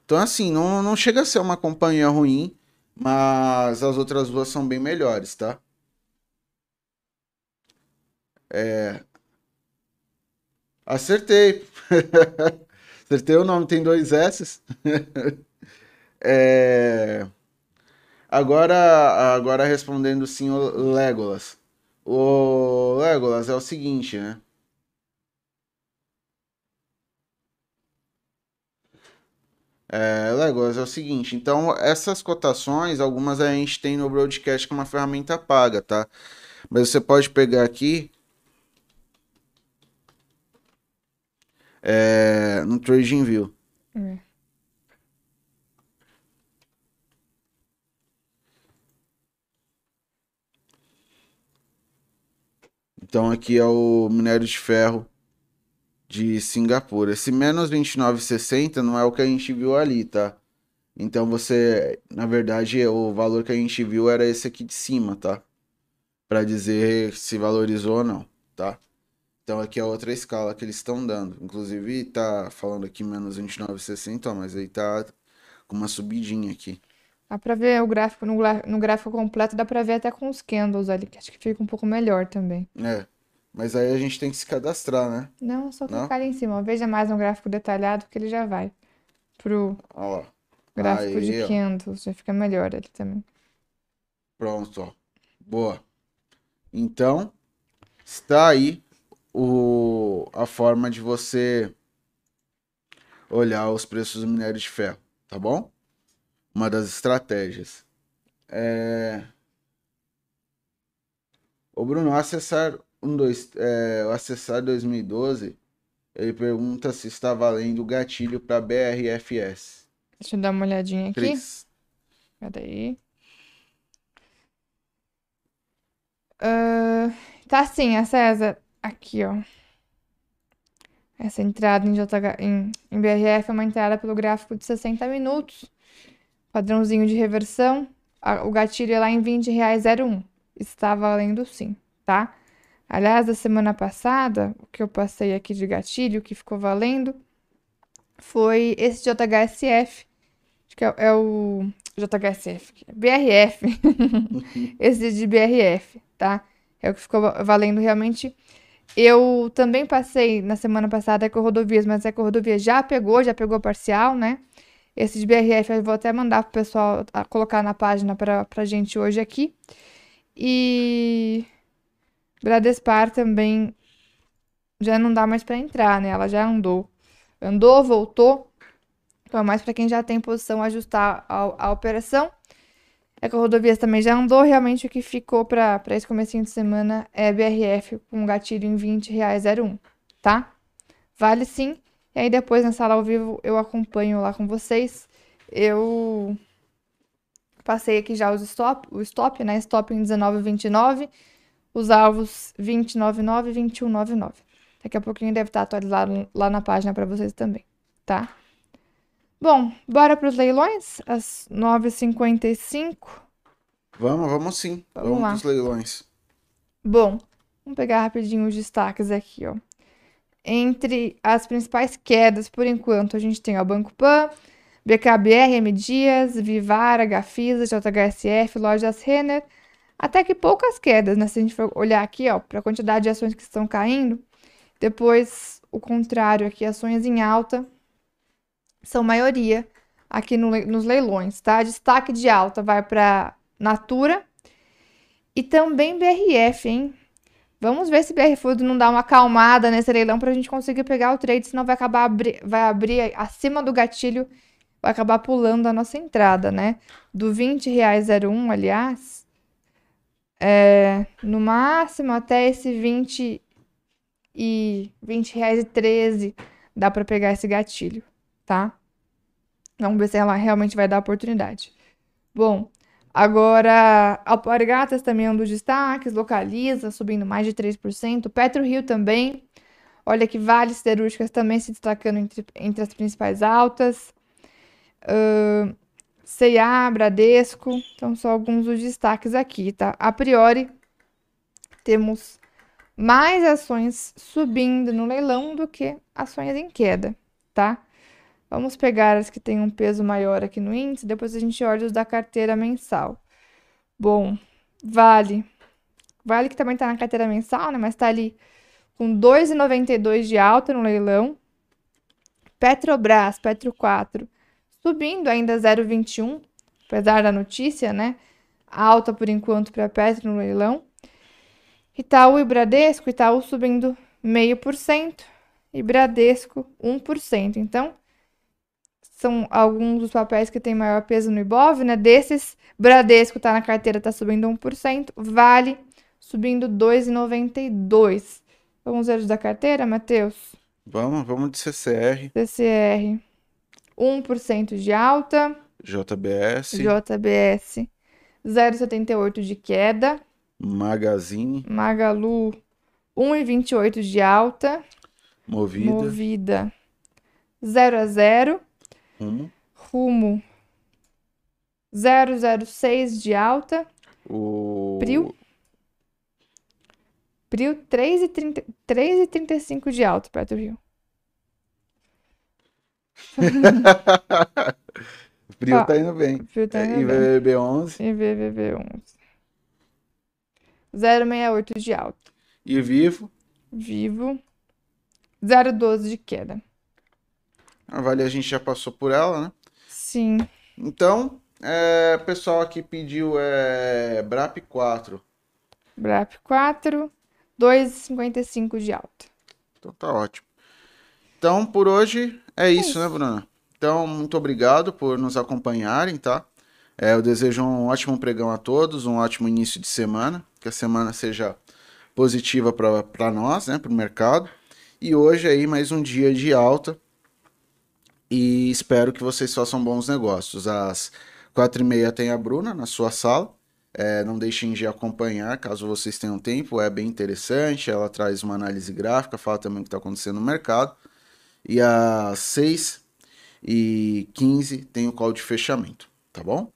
Então, assim, não, não chega a ser uma companhia ruim, mas as outras duas são bem melhores, tá? É... Acertei. Acertei o nome, tem dois S. é... Agora, agora respondendo sim o Legolas. O Legolas é o seguinte, né? É, Legolas, é o seguinte, então essas cotações, algumas a gente tem no broadcast que é uma ferramenta paga, tá? Mas você pode pegar aqui é, no TradingView. É. Então aqui é o minério de ferro de Singapura. Esse menos 29,60 não é o que a gente viu ali, tá? Então você, na verdade, o valor que a gente viu era esse aqui de cima, tá? Para dizer se valorizou ou não, tá? Então aqui é outra escala que eles estão dando. Inclusive tá falando aqui menos 29,60, mas aí tá com uma subidinha aqui. Dá pra ver o gráfico, no, no gráfico completo, dá pra ver até com os candles ali, que acho que fica um pouco melhor também. É, mas aí a gente tem que se cadastrar, né? Não, só clicar ali em cima. Veja mais um gráfico detalhado que ele já vai pro ó. gráfico aí, de ó. candles, já fica melhor ali também. Pronto, ó. Boa. Então, está aí o, a forma de você olhar os preços do minério de ferro, tá bom? Uma das estratégias. É... O Bruno, acessar um, dois, é, acessar 2012, ele pergunta se está valendo o gatilho para BRFS. Deixa eu dar uma olhadinha aqui. Cris. Cadê aí? Uh, tá sim, a César. Aqui, ó. Essa entrada em, JH, em, em BRF é uma entrada pelo gráfico de 60 minutos. Padrãozinho de reversão, o gatilho é lá em R$20,01. Está valendo sim, tá? Aliás, da semana passada, o que eu passei aqui de gatilho, que ficou valendo, foi esse JHSF. Acho que é, é o JHSF, BRF. esse de BRF, tá? É o que ficou valendo realmente. Eu também passei na semana passada com rodovias, mas é a rodovia já pegou, já pegou parcial, né? Esse de BRF eu vou até mandar pro pessoal colocar na página pra, pra gente hoje aqui. E Bradespar também já não dá mais para entrar, né? Ela já andou. Andou, voltou. Então é mais para quem já tem posição ajustar a, a operação. É a rodovias também já andou. Realmente o que ficou para esse comecinho de semana é BRF com gatilho em R$20,01, tá? Vale sim. E aí depois na sala ao vivo eu acompanho lá com vocês. Eu passei aqui já os stop, o stop, né? Stop em 19,29, os alvos 20,99 e 21,99. Daqui a pouquinho deve estar atualizado lá na página para vocês também, tá? Bom, bora para os leilões, às 9h55. Vamos, vamos sim. Vamos, vamos para os leilões. Bom, vamos pegar rapidinho os destaques aqui, ó. Entre as principais quedas, por enquanto, a gente tem o Banco Pan, BKBR, M Dias, Vivara, Gafisa, JHSF, Lojas Renner. Até que poucas quedas, né? Se a gente for olhar aqui, ó, para a quantidade de ações que estão caindo. Depois, o contrário, aqui, ações em alta são maioria aqui no, nos leilões, tá? Destaque de alta vai para Natura e também BRF, hein? Vamos ver se BR Food não dá uma acalmada nesse leilão para a gente conseguir pegar o trade, senão vai acabar abri vai abrir acima do gatilho, vai acabar pulando a nossa entrada, né? Do R$20,01, aliás, é, no máximo até esse 20 e R$20,13 dá para pegar esse gatilho, tá? Vamos ver se ela realmente vai dar oportunidade. Bom, Agora, Alpargatas também é um dos destaques, localiza, subindo mais de 3%. Petro Rio também. Olha que Vale Siderúrgicas também se destacando entre, entre as principais altas. Uh, C&A, Bradesco, então são alguns dos destaques aqui, tá? A priori, temos mais ações subindo no leilão do que ações em queda, tá? Vamos pegar as que têm um peso maior aqui no índice, depois a gente olha os da carteira mensal. Bom, Vale. Vale que também está na carteira mensal, né? Mas está ali com 2,92 de alta no leilão. Petrobras, Petro 4, subindo ainda 0,21, apesar da notícia, né? Alta por enquanto para Petro no leilão. Itaú e Bradesco, Itaú subindo 0,5% e Bradesco 1%. Então, são alguns dos papéis que têm maior peso no Ibov, né? Desses, Bradesco está na carteira, está subindo 1%, Vale subindo 2,92%. Vamos ver os da carteira, Matheus? Vamos, vamos de CCR. CCR, 1% de alta. JBS. JBS, 0,78 de queda. Magazine. Magalu, 1,28 de alta. Movida. Movida, 0 a 0. Rumo. Rumo, 006 de alta. O... Prio. Prio 3,30 3,35 de alta perto do Rio. o Prio Ó, tá indo bem. Prio tá É, indo e bem. VVB 11. E VVV11. 0,68 de alta. E Vivo. Vivo. 0,12 de queda. A Vale a gente já passou por ela, né? Sim. Então, é, o pessoal aqui pediu é, BRAP 4. BRAP 4. 2,55 de alta. Então tá ótimo. Então, por hoje é isso, né, Bruna? Então, muito obrigado por nos acompanharem, tá? É, eu desejo um ótimo pregão a todos, um ótimo início de semana, que a semana seja positiva para nós, né, para o mercado. E hoje aí mais um dia de alta e espero que vocês façam bons negócios. Às quatro e meia tem a Bruna na sua sala. É, não deixem de acompanhar, caso vocês tenham tempo, é bem interessante. Ela traz uma análise gráfica, fala também o que está acontecendo no mercado. E às 6 e 15 tem o call de fechamento, tá bom?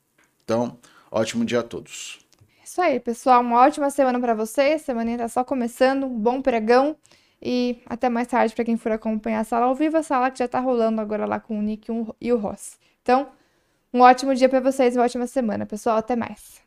Então, ótimo dia a todos. Isso aí, pessoal. Uma ótima semana para vocês. Semana tá só começando. Um bom pregão. E até mais tarde para quem for acompanhar a sala ao vivo, a sala que já tá rolando agora lá com o Nick e o Ross. Então, um ótimo dia para vocês, uma ótima semana, pessoal. Até mais.